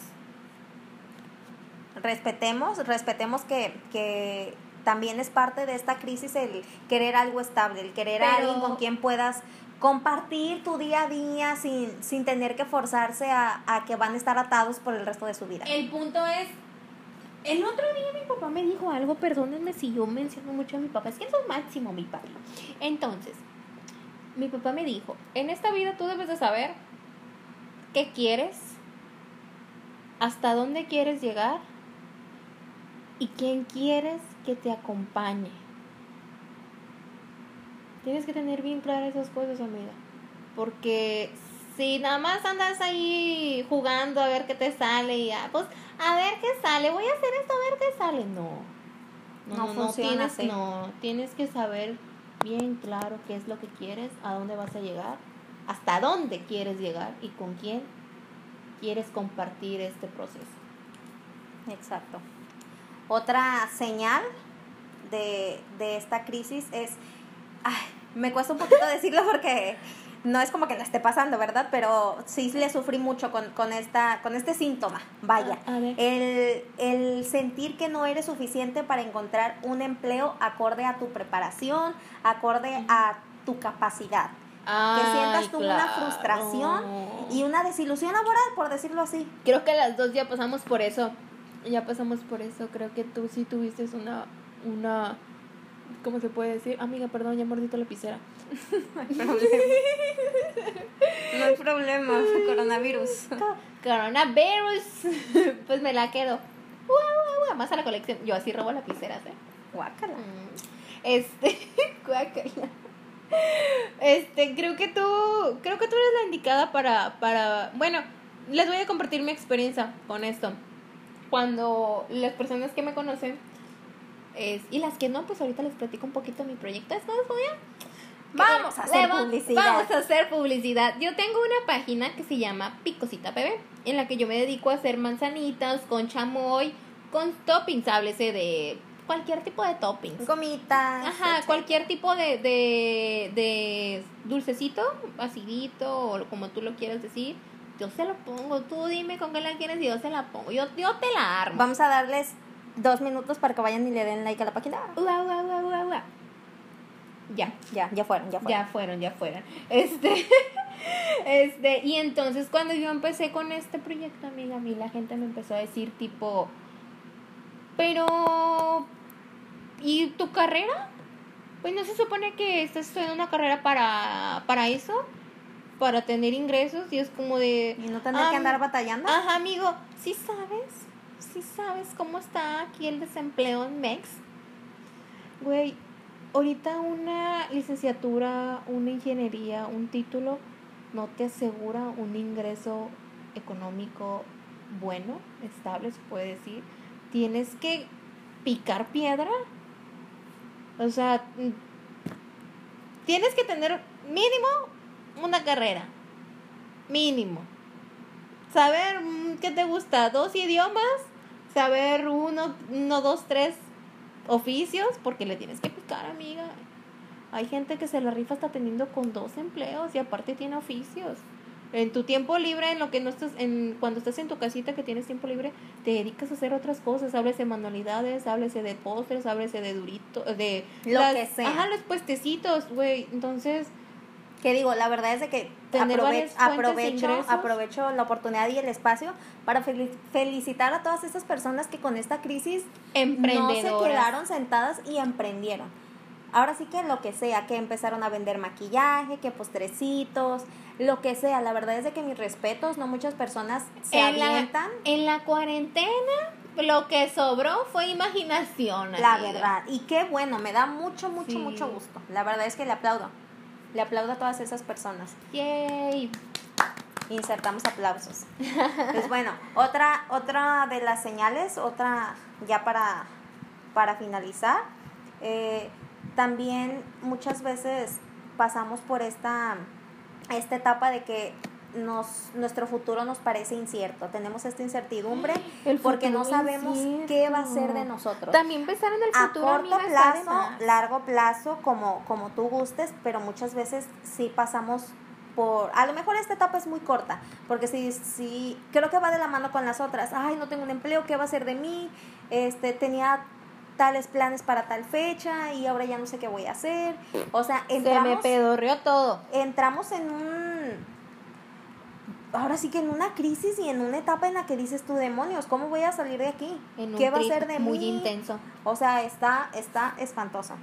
S1: respetemos, respetemos que, que también es parte de esta crisis el querer algo estable, el querer a alguien con quien puedas compartir tu día a día sin, sin tener que forzarse a, a que van a estar atados por el resto de su vida.
S2: el punto es, el otro día mi papá me dijo algo, perdónenme si yo menciono mucho a mi papá, es que es lo máximo mi papi. Entonces, mi papá me dijo, en esta vida tú debes de saber qué quieres, hasta dónde quieres llegar y quién quieres que te acompañe. Tienes que tener bien claras esas cosas, amiga. Porque si nada más andas ahí jugando a ver qué te sale y ah, pues a ver qué sale, voy a hacer esto a ver qué sale. No.
S1: No funciona
S2: tienes,
S1: así.
S2: no, tienes que saber bien claro qué es lo que quieres, a dónde vas a llegar, hasta dónde quieres llegar y con quién quieres compartir este proceso.
S1: Exacto. Otra señal de, de esta crisis es, ay, me cuesta un poquito decirlo porque no es como que la esté pasando, ¿verdad? Pero sí le sufrí mucho con, con, esta, con este síntoma, vaya. El, el sentir que no eres suficiente para encontrar un empleo acorde a tu preparación, acorde a tu capacidad. que sientas tú una frustración y una desilusión laboral, por decirlo así.
S2: Creo que las dos ya pasamos por eso. Ya pasamos por eso. Creo que tú sí tuviste una. una ¿Cómo se puede decir? Amiga, perdón, ya mordito la lapicera.
S1: No hay problema, coronavirus.
S2: Coronavirus. pues me la quedo. Más a la colección. Yo así robo lapiceras, ¿eh?
S1: Guácala.
S2: Mm, Este, guácala. Este, creo que tú, creo que tú eres la indicada para, para, bueno, les voy a compartir mi experiencia con esto. Cuando las personas que me conocen es, y las que no, pues ahorita les platico un poquito mi proyecto. Es a
S1: Vamos a hacer
S2: va-
S1: publicidad.
S2: Vamos a hacer publicidad. Yo tengo una página que se llama Picosita PB, en la que yo me dedico a hacer manzanitas con chamoy, con toppings, háblese de cualquier tipo de toppings.
S1: Gomitas.
S2: Ajá, cualquier tipo de, de, de dulcecito, acidito, o como tú lo quieras decir. Yo se lo pongo. Tú dime con qué la quieres y yo se la pongo. Yo, yo te la armo.
S1: Vamos a darles dos minutos para que vayan y le den like a la página.
S2: Ua, ua, ua. Ya.
S1: Ya, ya fueron, ya fueron.
S2: Ya fueron, ya fueron. Este, este, y entonces cuando yo empecé con este proyecto, amiga, a mí la gente me empezó a decir tipo, pero, ¿y tu carrera? Pues no se supone que estás estudiando una carrera para, para eso, para tener ingresos, y es como de...
S1: Y no tener que
S2: "Ah,
S1: andar batallando.
S2: Ajá, amigo, ¿sí sabes? ¿Sí sabes cómo está aquí el desempleo en Mex? Güey, ahorita una licenciatura, una ingeniería, un título no te asegura un ingreso económico bueno, estable, se puede decir. Tienes que picar piedra. O sea, mm, tienes que tener mínimo una carrera. Mínimo saber mm, qué te gusta, dos idiomas, saber uno, uno, dos, tres oficios, porque le tienes que picar, amiga. Hay gente que se la rifa hasta teniendo con dos empleos y aparte tiene oficios. En tu tiempo libre, en lo que no estás, en, cuando estás en tu casita que tienes tiempo libre, te dedicas a hacer otras cosas, háblese de manualidades, háblese de postres, háblese de durito, de
S1: Lo que sea.
S2: Ajá, los puestecitos, güey. Entonces,
S1: Que digo, la verdad es de que aprove-
S2: de
S1: aprovecho, aprovecho la oportunidad y el espacio para fel- felicitar a todas estas personas que con esta crisis no se quedaron sentadas y emprendieron. Ahora sí que lo que sea, que empezaron a vender maquillaje, que postrecitos, lo que sea. La verdad es de que mis respetos, no muchas personas se
S2: en la,
S1: avientan.
S2: en la cuarentena lo que sobró fue imaginación.
S1: La verdad. Y qué bueno, me da mucho, mucho,
S2: Sí.
S1: mucho gusto. La verdad es que le aplaudo. Le aplaudo a todas esas personas.
S2: Yay.
S1: Insertamos aplausos. pues bueno, otra, otra de las señales, otra ya para, para finalizar, Eh, también muchas veces pasamos por esta, esta etapa de que nos, nuestro futuro nos parece incierto. Tenemos esta incertidumbre
S2: El
S1: porque no sabemos qué va a ser de nosotros.
S2: También pensar en el
S1: a
S2: futuro,
S1: corto
S2: está de
S1: plazo, largo plazo, como, como tú gustes, pero muchas veces sí pasamos por, a lo mejor esta etapa es muy corta, porque sí, sí, creo que va de la mano con las otras, ay, no tengo un empleo, ¿qué va a ser de mí? Este, tenía tales planes para tal fecha y ahora ya no sé qué voy a hacer, o sea,
S2: Se me
S1: entramos,
S2: pedorreó todo.
S1: entramos en un, ahora sí que en una crisis y en una etapa en la que dices tú, demonios, ¿cómo voy a salir de aquí?
S2: En un
S1: ¿Qué va a ser de
S2: muy
S1: mí?
S2: intenso.
S1: O sea, está, está espantosa.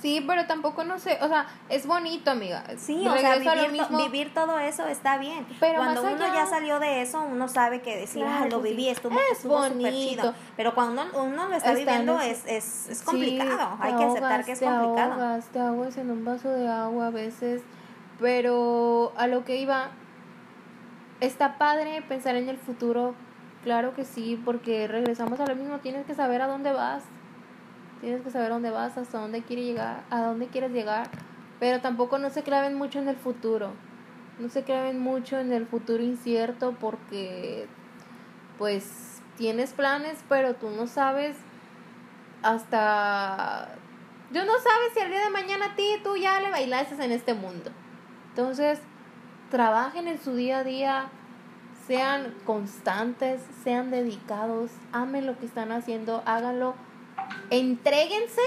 S2: Sí, pero tampoco no sé, o sea, es bonito, amiga.
S1: Sí, o sea,
S2: lo
S1: vivir,
S2: mismo.
S1: vivir todo eso está bien.
S2: Pero
S1: cuando uno ya salió de eso, uno sabe que decir,
S2: Claro
S1: ah, lo
S2: sí.
S1: viví, estuvo
S2: Es
S1: estuvo súper
S2: bonito.
S1: chido. Pero cuando uno, uno lo está,
S2: Está en
S1: viviendo es, es, es complicado. Hay que aceptar que es
S2: te
S1: complicado.
S2: Ahogas, te ahogas en un vaso de agua a veces, pero a lo que iba, está padre pensar en el futuro, claro que sí, porque regresamos a lo mismo, tienes que saber a dónde vas, tienes que saber a dónde vas, hasta dónde quieres llegar, a dónde quieres llegar, pero tampoco no se claven mucho en el futuro, no se claven mucho en el futuro incierto porque pues tienes planes, pero tú no sabes hasta yo no sabes si el día de mañana a ti tú ya le bailaste en este mundo. Entonces, trabajen en su día a día, sean constantes, sean dedicados, amen lo que están haciendo, háganlo, entréguense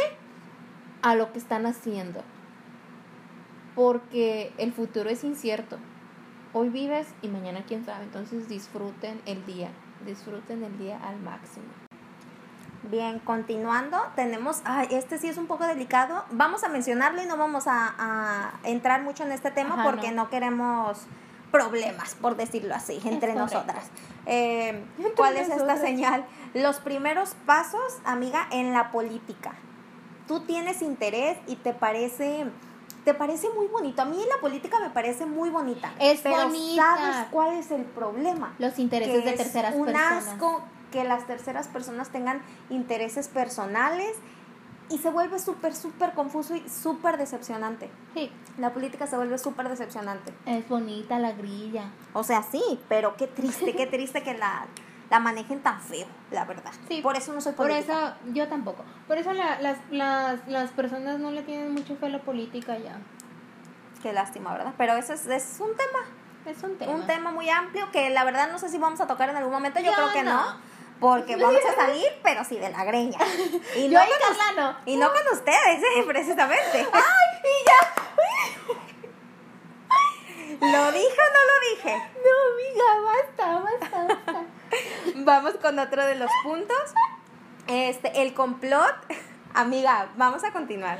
S2: a lo que están haciendo. Porque el futuro es incierto. Hoy vives y mañana quién sabe. Entonces disfruten el día, disfruten el día al máximo.
S1: Bien, continuando, tenemos, ay, este sí es un poco delicado. Vamos a mencionarlo y no vamos a, a entrar mucho en este tema
S2: Ajá,
S1: porque
S2: no.
S1: no. queremos problemas, por decirlo así, entre nosotras. Eh, ¿Cuál es esta señal? Los primeros pasos, amiga, en la política. Tú tienes interés y te parece... Te parece muy bonito. A mí la política me parece muy bonita.
S2: Es
S1: pero
S2: bonita.
S1: ¿sabes cuál es el problema?
S2: Los intereses
S1: que
S2: de terceras
S1: un
S2: personas.
S1: Que las terceras personas tengan intereses personales y se vuelve súper, súper confuso y súper decepcionante.
S2: Sí,
S1: La política se vuelve súper decepcionante.
S2: es bonita la grilla.
S1: O sea, sí, pero qué triste, qué triste que la, la manejen tan feo, la verdad.
S2: Sí,
S1: Por eso no soy
S2: Por
S1: política.
S2: eso, yo tampoco. Por eso la- las, las, las personas no le tienen mucho fe a la política ya.
S1: Qué lástima, ¿verdad? Pero eso es, es un tema,
S2: Es un tema.
S1: un tema muy amplio que la verdad no sé si vamos a tocar en algún momento. Yo creo que no.
S2: no.
S1: Porque vamos a salir, pero sí de la greña. Y no con
S2: Carla no.
S1: Y no con ustedes, ¿eh? precisamente.
S2: ¡Ay, y
S1: ¿Lo dije o no lo dije?
S2: ya! No, amiga, basta, basta, basta.
S1: Vamos con otro de los puntos. Este, el complot. Amiga, vamos a continuar.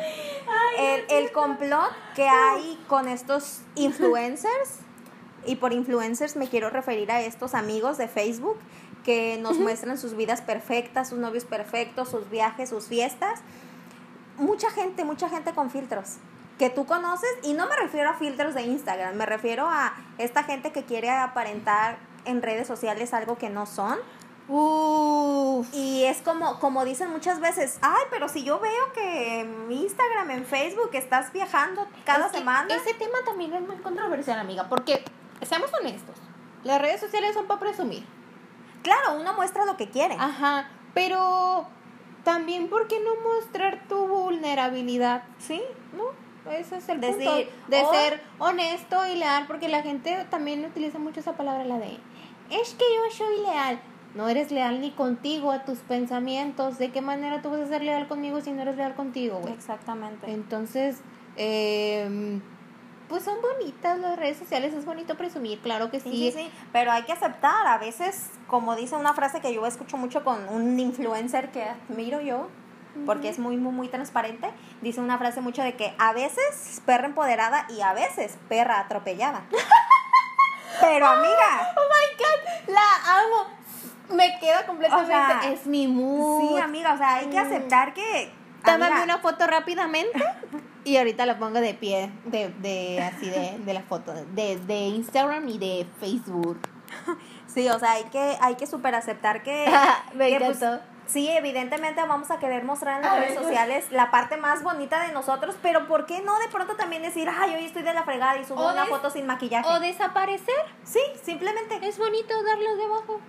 S1: El, el complot que hay con estos influencers, y por influencers me quiero referir a estos amigos de Facebook que nos muestran sus vidas perfectas, sus novios perfectos, sus viajes, sus fiestas. Mucha gente, mucha gente con filtros que tú conoces, y no me refiero a filtros de Instagram, me refiero a esta gente que quiere aparentar en redes sociales algo que no son.
S2: Uf.
S1: Y es como, como dicen muchas veces, ay, pero si yo veo que en Instagram, en Facebook, estás viajando cada
S2: Es que
S1: semana.
S2: Ese tema también es muy controversial, amiga, porque, seamos honestos, las redes sociales son para presumir.
S1: Claro, uno muestra lo que quiere.
S2: Ajá, pero también, ¿por qué no mostrar tu vulnerabilidad?
S1: Sí.
S2: ¿No? Ese es el
S1: Decir,
S2: punto. De
S1: o-
S2: ser honesto y leal, porque la gente también utiliza mucho esa palabra, la de, es que yo soy leal. No eres leal ni contigo, a tus pensamientos. ¿De qué manera tú vas a ser leal conmigo si no eres leal contigo, güey?
S1: Exactamente.
S2: Entonces, eh, pues son bonitas las redes sociales, es bonito presumir, claro que sí.
S1: Sí, sí, sí, pero hay que aceptar, a veces, como dice una frase que yo escucho mucho con un influencer que admiro yo, porque es muy, muy, muy transparente, dice una frase mucho de que a veces perra empoderada y a veces perra atropellada. pero amiga,
S2: Oh my god, la amo. Me queda completamente.
S1: O sea,
S2: es mi mood.
S1: sí, amiga, o sea, hay que aceptar que...
S2: Tómame
S1: amiga,
S2: una foto rápidamente y ahorita la pongo de pie, de, de así de, de la foto, de, de Instagram y de Facebook.
S1: Sí, o sea, hay que, hay que super aceptar que...
S2: Me
S1: que, pues. Sí, evidentemente vamos a querer mostrar en las redes
S2: pues.
S1: sociales la parte más bonita de nosotros, pero ¿por qué no de pronto también decir, ay, hoy estoy de la fregada y subo
S2: O
S1: una foto sin maquillaje?
S2: O desaparecer.
S1: Sí, simplemente.
S2: Es bonito darlos debajo.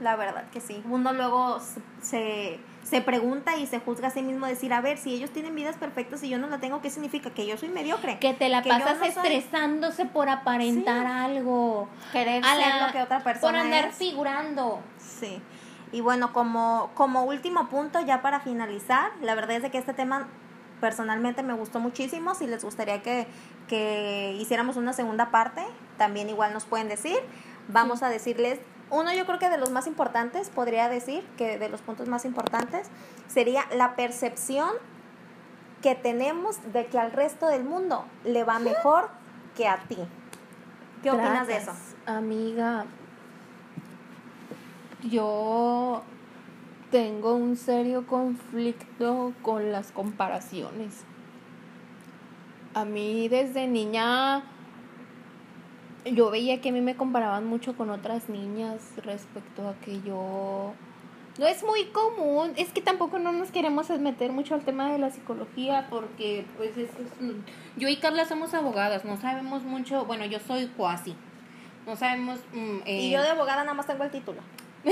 S1: La verdad que sí. Uno luego se, se pregunta y se juzga a sí mismo decir, a ver, si ellos tienen vidas perfectas y yo no la tengo, ¿qué significa? Que yo soy mediocre.
S2: Que te la
S1: Que
S2: pasas
S1: no soy-
S2: estresándose por aparentar
S1: Sí.
S2: algo.
S1: Querer
S2: A
S1: ser
S2: la-
S1: lo que otra
S2: Por
S1: persona
S2: andar
S1: es.
S2: figurando.
S1: Sí. Y bueno, como, como último punto, ya para finalizar, la verdad es de que este tema personalmente me gustó muchísimo. Si les gustaría que, que hiciéramos una segunda parte, también igual nos pueden decir. Vamos a decirles, uno yo creo que de los más importantes, podría decir que de los puntos más importantes, sería la percepción que tenemos de que al resto del mundo le va mejor que a ti. ¿Qué opinas de eso?
S2: Amiga, yo tengo un serio conflicto con las comparaciones. A mí desde niña yo veía que a mí me comparaban mucho con otras niñas respecto a que yo no es muy común, es que tampoco no nos queremos meter mucho al tema de la psicología porque pues es, es- yo y Carla somos abogadas, no sabemos mucho, bueno, yo soy cuasi. No sabemos mm, eh,
S1: Y yo de abogada nada más tengo el título.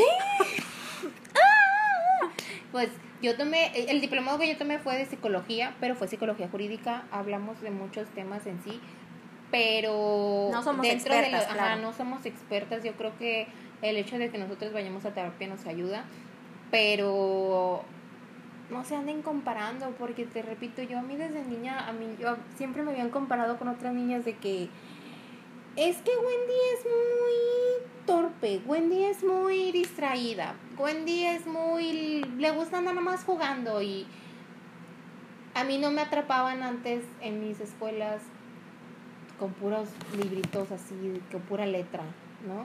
S2: Pues yo tomé, el diplomado que yo tomé fue de psicología, pero fue psicología jurídica, hablamos de muchos temas en sí, pero
S1: No somos
S2: dentro de lo-
S1: claro.
S2: no somos expertas, yo creo que el hecho de que nosotros vayamos a terapia nos ayuda, pero no se anden comparando, porque te repito, yo a mí desde niña, a mí yo siempre me habían comparado con otras niñas de que es que Wendy es muy torpe, Wendy es muy distraída, Wendy es muy... le gusta nada más jugando y a mí no me atrapaban antes en mis escuelas con puros libritos así, con pura letra, ¿no?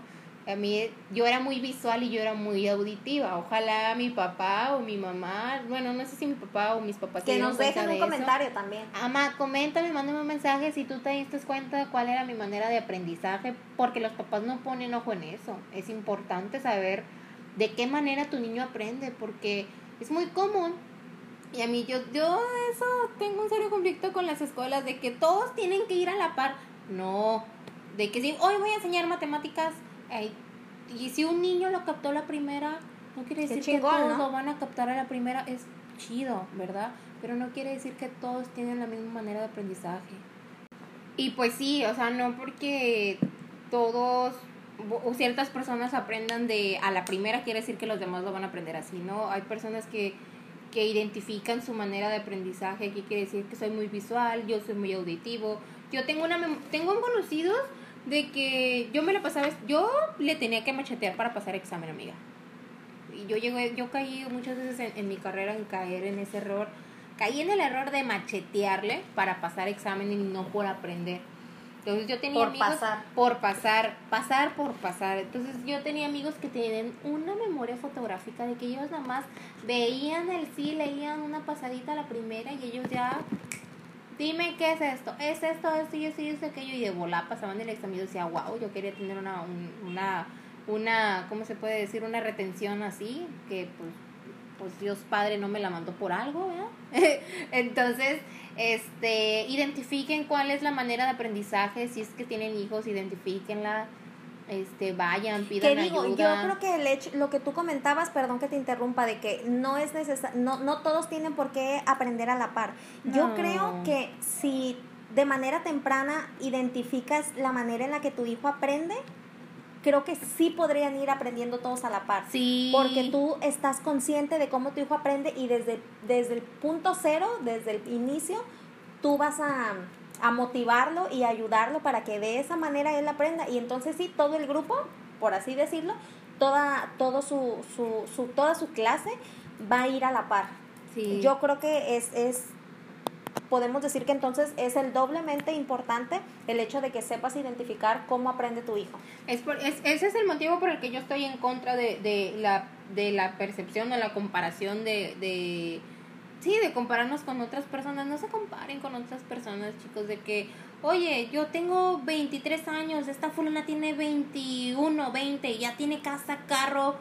S2: A mí yo era muy visual y yo era muy auditiva. Ojalá mi papá o mi mamá, bueno, no sé si mi papá o mis papás
S1: Que nos dejen un
S2: de eso.
S1: comentario también.
S2: Ama, coméntame, mándame un mensaje si tú te diste cuenta cuál era mi manera de aprendizaje, porque los papás no ponen ojo en eso. Es importante saber de qué manera tu niño aprende, porque es muy común. Y a mí yo, yo eso tengo un serio conflicto con las escuelas de que todos tienen que ir a la par. No, de que si hoy voy a enseñar matemáticas, y si un niño lo captó la primera, no quiere decir
S1: chingón,
S2: que todos
S1: ¿no?
S2: lo van a captar a la primera, es chido, ¿verdad? Pero no quiere decir que todos tienen la misma manera de aprendizaje. Y pues sí, o sea, no porque todos o ciertas personas aprendan de a la primera quiere decir que los demás lo van a aprender así, ¿no? Hay personas que, que identifican su manera de aprendizaje, que quiere decir que soy muy visual, yo soy muy auditivo. Yo tengo una tengo un de que yo me la pasaba, yo le tenía que machetear para pasar examen, amiga. Y yo llegué, yo caí muchas veces en, en mi carrera en caer en ese error. Caí en el error de machetearle para pasar examen y no por aprender. Entonces yo tenía
S1: Por
S2: amigos
S1: pasar.
S2: por pasar, pasar por pasar. Entonces yo tenía amigos que tenían una memoria fotográfica de que ellos nada más veían el sí, leían una pasadita a la primera y ellos ya dime qué es esto, es esto, esto y esto y esto, aquello y de volar pasaban el examen y decía, wow, yo quería tener una, un- una, una, ¿cómo se puede decir? Una retención así, que pues, pues Dios Padre no me la mandó por algo, ¿verdad? Entonces, este, identifiquen cuál es la manera de aprendizaje, si es que tienen hijos, identifíquenla, este, vayan, pidan
S1: ¿Qué digo?
S2: ayuda.
S1: Yo creo que el hecho, lo que tú comentabas, perdón que te interrumpa, de que no es necesario, no, no todos tienen por qué aprender a la par. Yo
S2: No.
S1: creo que si de manera temprana identificas la manera en la que tu hijo aprende, creo que sí podrían ir aprendiendo todos a la par.
S2: Sí.
S1: Porque tú estás consciente de cómo tu hijo aprende y desde, desde el punto cero, desde el inicio, tú vas a, a motivarlo y ayudarlo para que de esa manera él aprenda. Y entonces sí, todo el grupo, por así decirlo, toda, todo su, su, su, toda su clase va a ir a la par.
S2: Sí.
S1: Yo creo que es, es, podemos decir que entonces es el doblemente importante el hecho de que sepas identificar cómo aprende tu hijo.
S2: Es por- es- ese es el motivo por el que yo estoy en contra de, de, la, de la percepción o la comparación de, de... Sí, de compararnos con otras personas. No se comparen con otras personas, chicos, de que, oye, yo tengo 23 años, esta fulana tiene 21, 20, ya tiene casa, carro,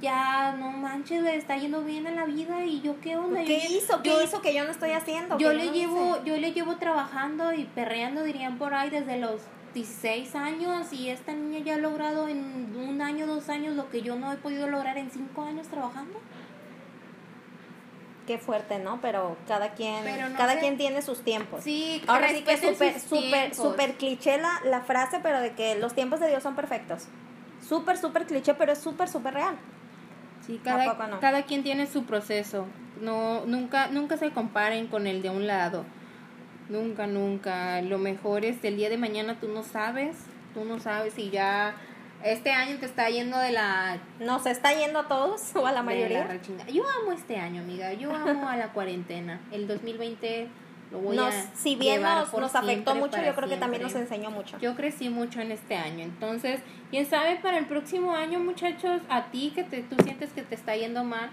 S2: ya no manches, está yendo bien en la vida y yo qué onda.
S1: ¿Qué
S2: Yo-
S1: hizo? ¿Qué
S2: yo-
S1: hizo que yo no estoy haciendo?
S2: Yo le
S1: no
S2: llevo, yo le llevo trabajando y perreando, dirían por ahí, desde los 16 años y esta niña ya ha logrado en un año, dos años lo que yo no he podido lograr en cinco años trabajando.
S1: Qué fuerte, ¿no? Pero cada quien,
S2: Pero no
S1: cada
S2: sé.
S1: quien tiene sus tiempos.
S2: Sí,
S1: Ahora sí que
S2: respeten
S1: súper, súper, súper cliché la, la frase, pero de que los tiempos de Dios son perfectos. Súper, súper cliché, pero es súper, súper real.
S2: Sí,
S1: ¿A
S2: cada,
S1: no?
S2: cada quien tiene su proceso. No, nunca, nunca se comparen con el de un lado. Nunca, nunca. Lo mejor es el día de mañana tú no sabes, tú no sabes si ya este año te está yendo de la
S1: Nos está yendo a todos o a la mayoría.
S2: Yo amo este año, amiga. Yo amo a la cuarentena. El 2020 lo voy
S1: Nos,
S2: a
S1: si bien nos, nos afectó mucho, yo creo que también nos enseñó mucho.
S2: Yo crecí mucho en este año, entonces, quién sabe para el próximo año, muchachos, a ti que te, tú sientes que te está yendo mal,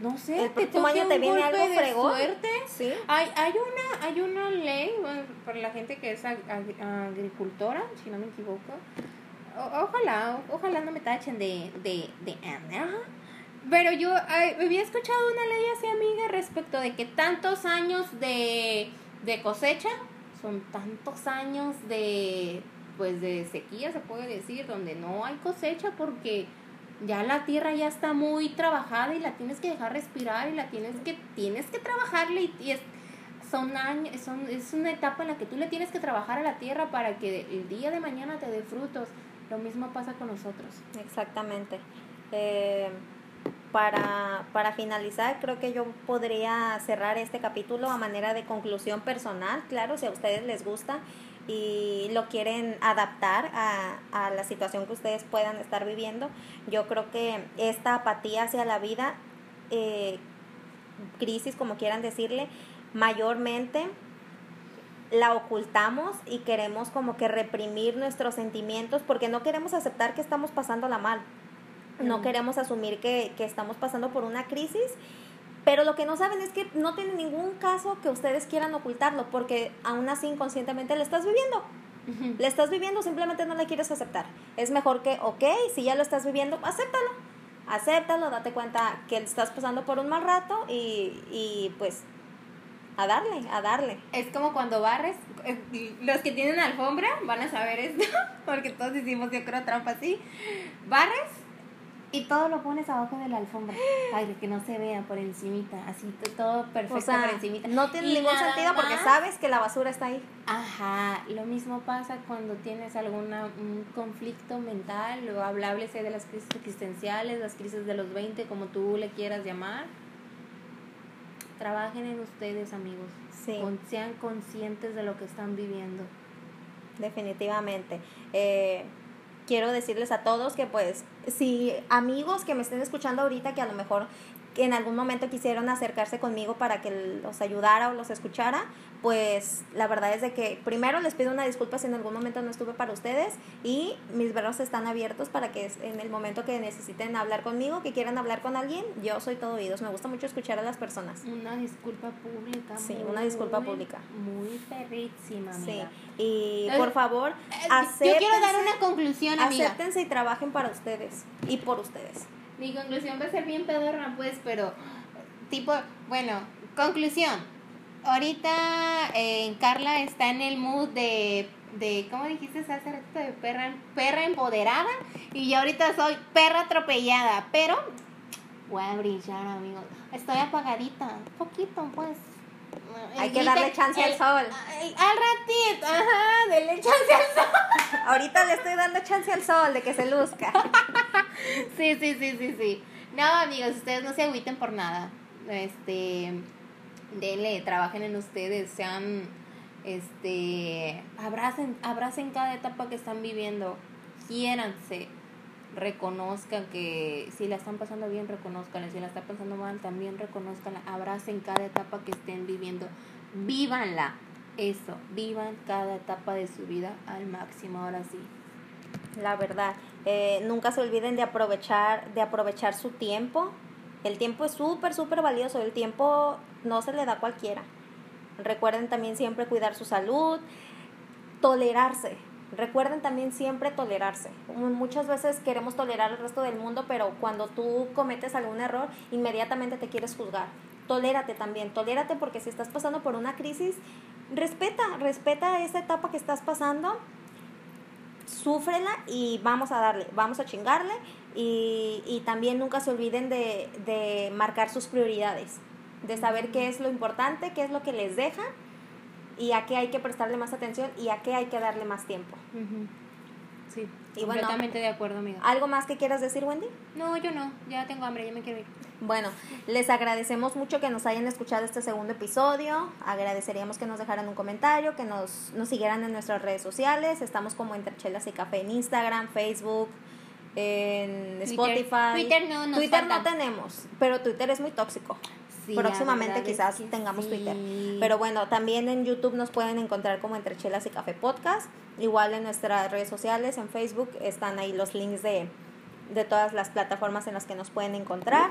S2: no sé,
S1: El próximo
S2: toque
S1: año te viene algo
S2: de
S1: fregón.
S2: suerte.
S1: Sí.
S2: Hay, hay una, hay una ley bueno, para la gente que es ag- ag- agricultora, si no me equivoco. O- ojalá, ojalá no me tachen de, de, de Ana. Pero yo ay, había escuchado una ley así, amiga, respecto de que tantos años de, de cosecha son tantos años de, pues, de sequía, se puede decir, donde no hay cosecha porque ya la tierra ya está muy trabajada y la tienes que dejar respirar y la tienes que, tienes que trabajarle y, es, son años, son, es una etapa en la que tú le tienes que trabajar a la tierra para que el día de mañana te dé frutos. Lo mismo pasa con nosotros.
S1: Exactamente. Eh, para, para finalizar, creo que yo podría cerrar este capítulo a manera de conclusión personal, claro, si a ustedes les gusta y lo quieren adaptar a, a la situación que ustedes puedan estar viviendo, yo creo que esta apatía hacia la vida, eh, crisis como quieran decirle, mayormente la ocultamos y queremos como que reprimir nuestros sentimientos porque no queremos aceptar que estamos pasándola mal. No queremos asumir que, que estamos pasando por una crisis, pero lo que no saben es que no tiene ningún caso que ustedes quieran ocultarlo porque aún así inconscientemente lo estás viviendo. Le estás viviendo, simplemente no la quieres aceptar. Es mejor que, ok, si ya lo estás viviendo, acéptalo. Acéptalo, date cuenta que estás pasando por un mal rato y, y pues a darle, a darle.
S2: Es como cuando barres, eh, los que tienen alfombra van a saber esto, porque todos hicimos yo creo trampa así. Barres y todo lo pones abajo de la alfombra. Ay, que no se vea por encimita, así todo perfecto
S1: O sea,
S2: por encimita.
S1: no tiene
S2: Y
S1: ningún sentido porque
S2: más-
S1: sabes que la basura está ahí.
S2: Ajá, lo mismo pasa cuando tienes alguna un conflicto mental o háblese de las crisis existenciales, las crisis de los 20, como tú le quieras llamar. Trabajen en ustedes, amigos.
S1: Sí.
S2: Con- sean conscientes de lo que están viviendo.
S1: definitivamente. Eh, quiero decirles a todos que pues si amigos que me estén escuchando ahorita que a lo mejor que en algún momento quisieron acercarse conmigo para que los ayudara o los escuchara, pues la verdad es de que primero les pido una disculpa si en algún momento no estuve para ustedes y mis brazos están abiertos para que en el momento que necesiten hablar conmigo, que quieran hablar con alguien, yo soy todo oídos. Me gusta mucho escuchar a las personas.
S2: Una disculpa pública.
S1: Sí, una disculpa
S2: muy-
S1: pública.
S2: Muy perrísima,
S1: Sí, y
S2: Eh,
S1: por favor,
S2: Eh, Yo quiero dar una conclusión, amiga.
S1: Acéptense y trabajen para ustedes y por ustedes.
S2: Mi conclusión va a ser bien pedorra, pues, pero tipo, bueno, conclusión. Ahorita eh, Carla está en el mood de, de ¿cómo dijiste hace rato? De perra, perra empoderada y yo ahorita soy perra atropellada, pero voy a brillar, amigos. Estoy apagadita, poquito, pues.
S1: Hay que darle chance al sol.
S2: el- al ratito, ajá, denle chance al sol.
S1: Ahorita le estoy dando chance al sol de que se luzca.
S2: Sí, sí, sí, sí, sí. No, amigos, ustedes no se agüiten por nada. Este, denle, trabajen en ustedes, sean, este, abracen, abracen cada etapa que están viviendo, quiéranse, reconozcan que si la están pasando bien, reconozcanla, si la están pasando mal, también reconozcanla, abracen cada etapa que estén viviendo, vívanla, eso, vivan cada etapa de su vida al máximo, ahora sí.
S1: La verdad, eh, nunca se olviden de aprovechar, de aprovechar su tiempo. El tiempo es súper, súper valioso. El tiempo no se le da a cualquiera. Recuerden también siempre cuidar su salud, tolerarse, Recuerden también siempre tolerarse. Muchas veces queremos tolerar al resto del mundo, pero cuando tú cometes algún error, inmediatamente te quieres juzgar. Tolérate también, tolérate porque si estás pasando por una crisis, respeta, respeta esa etapa que estás pasando, súfrela y vamos a darle, vamos a chingarle y, y también nunca se olviden de, de marcar sus prioridades, de saber qué es lo importante, qué es lo que les deja y a qué hay que prestarle más atención y a qué hay que darle más tiempo.
S2: Sí, completamente de acuerdo, amiga.
S1: ¿Algo más que quieras decir, Wendy?
S2: No, yo no, ya tengo hambre, ya me quiero ir.
S1: Bueno, les agradecemos mucho que nos hayan escuchado este segundo episodio. Agradeceríamos que nos dejaran un comentario, que nos, nos siguieran en nuestras redes sociales. Estamos como Entre Chelas y Café en Instagram, Facebook, en Spotify.
S2: Twitter no, nos
S1: Twitter
S2: falta.
S1: no tenemos, pero Twitter es muy tóxico.
S2: Sí,
S1: Próximamente quizás tengamos
S2: sí.
S1: Twitter. Pero bueno, también en YouTube nos pueden encontrar como Entre Chelas y Café Podcast. Igual en nuestras redes sociales, en Facebook, están ahí los links de, de todas las plataformas en las que nos pueden encontrar.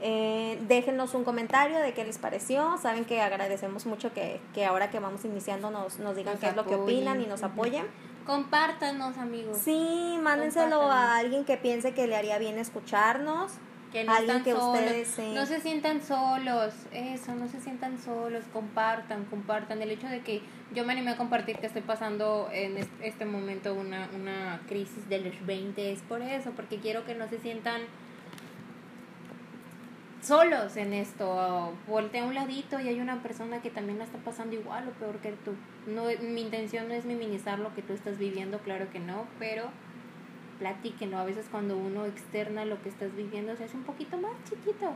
S1: Eh, déjenos un comentario de qué les pareció. Saben que agradecemos mucho que, que ahora que vamos iniciando nos, nos digan
S2: Nos
S1: qué es lo que
S2: apoyen.
S1: opinan y nos apoyen.
S2: Compártanos, amigos.
S1: Sí, mándenselo a alguien que piense que le haría bien escucharnos.
S2: Que no
S1: Alguien
S2: están
S1: que
S2: solos.
S1: ustedes.
S2: No se sientan solos. Eso, no se sientan solos. Compartan, compartan. El hecho de que yo me animé a compartir que estoy pasando en es- este momento una, una crisis de los 20 es por eso, porque quiero que no se sientan solos en esto. Voltea a un ladito y hay una persona que también la está pasando igual o peor que tú. No, mi intención no es minimizar lo que tú estás viviendo, claro que no, pero platíquenlo. A veces cuando uno externa lo que estás viviendo se hace un poquito más chiquito.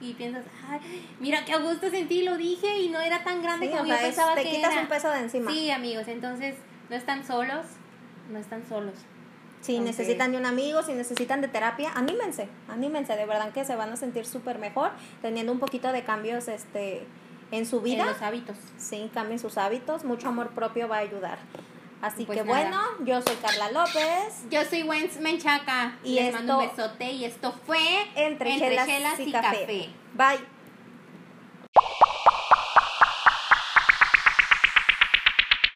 S2: Y piensas, ay, mira qué a gusto sentí, lo dije y no era tan grande
S1: Sí,
S2: como yo pensaba
S1: te
S2: que
S1: quitas
S2: era.
S1: un peso de encima.
S2: Sí, amigos, entonces no están solos, no están solos.
S1: Si necesitan de un amigo, si necesitan de terapia, anímense, anímense, de verdad que se van a sentir súper mejor teniendo un poquito de cambios este, en su vida.
S2: En los hábitos.
S1: Sí, cambien sus hábitos, mucho amor propio va a ayudar. Así
S2: pues
S1: que bueno, yo soy Carla López.
S2: Yo soy Wenz Menchaca.
S1: Y
S2: Les esto, mando un besote. Y esto fue
S1: Entre, Entre y, café. Bye.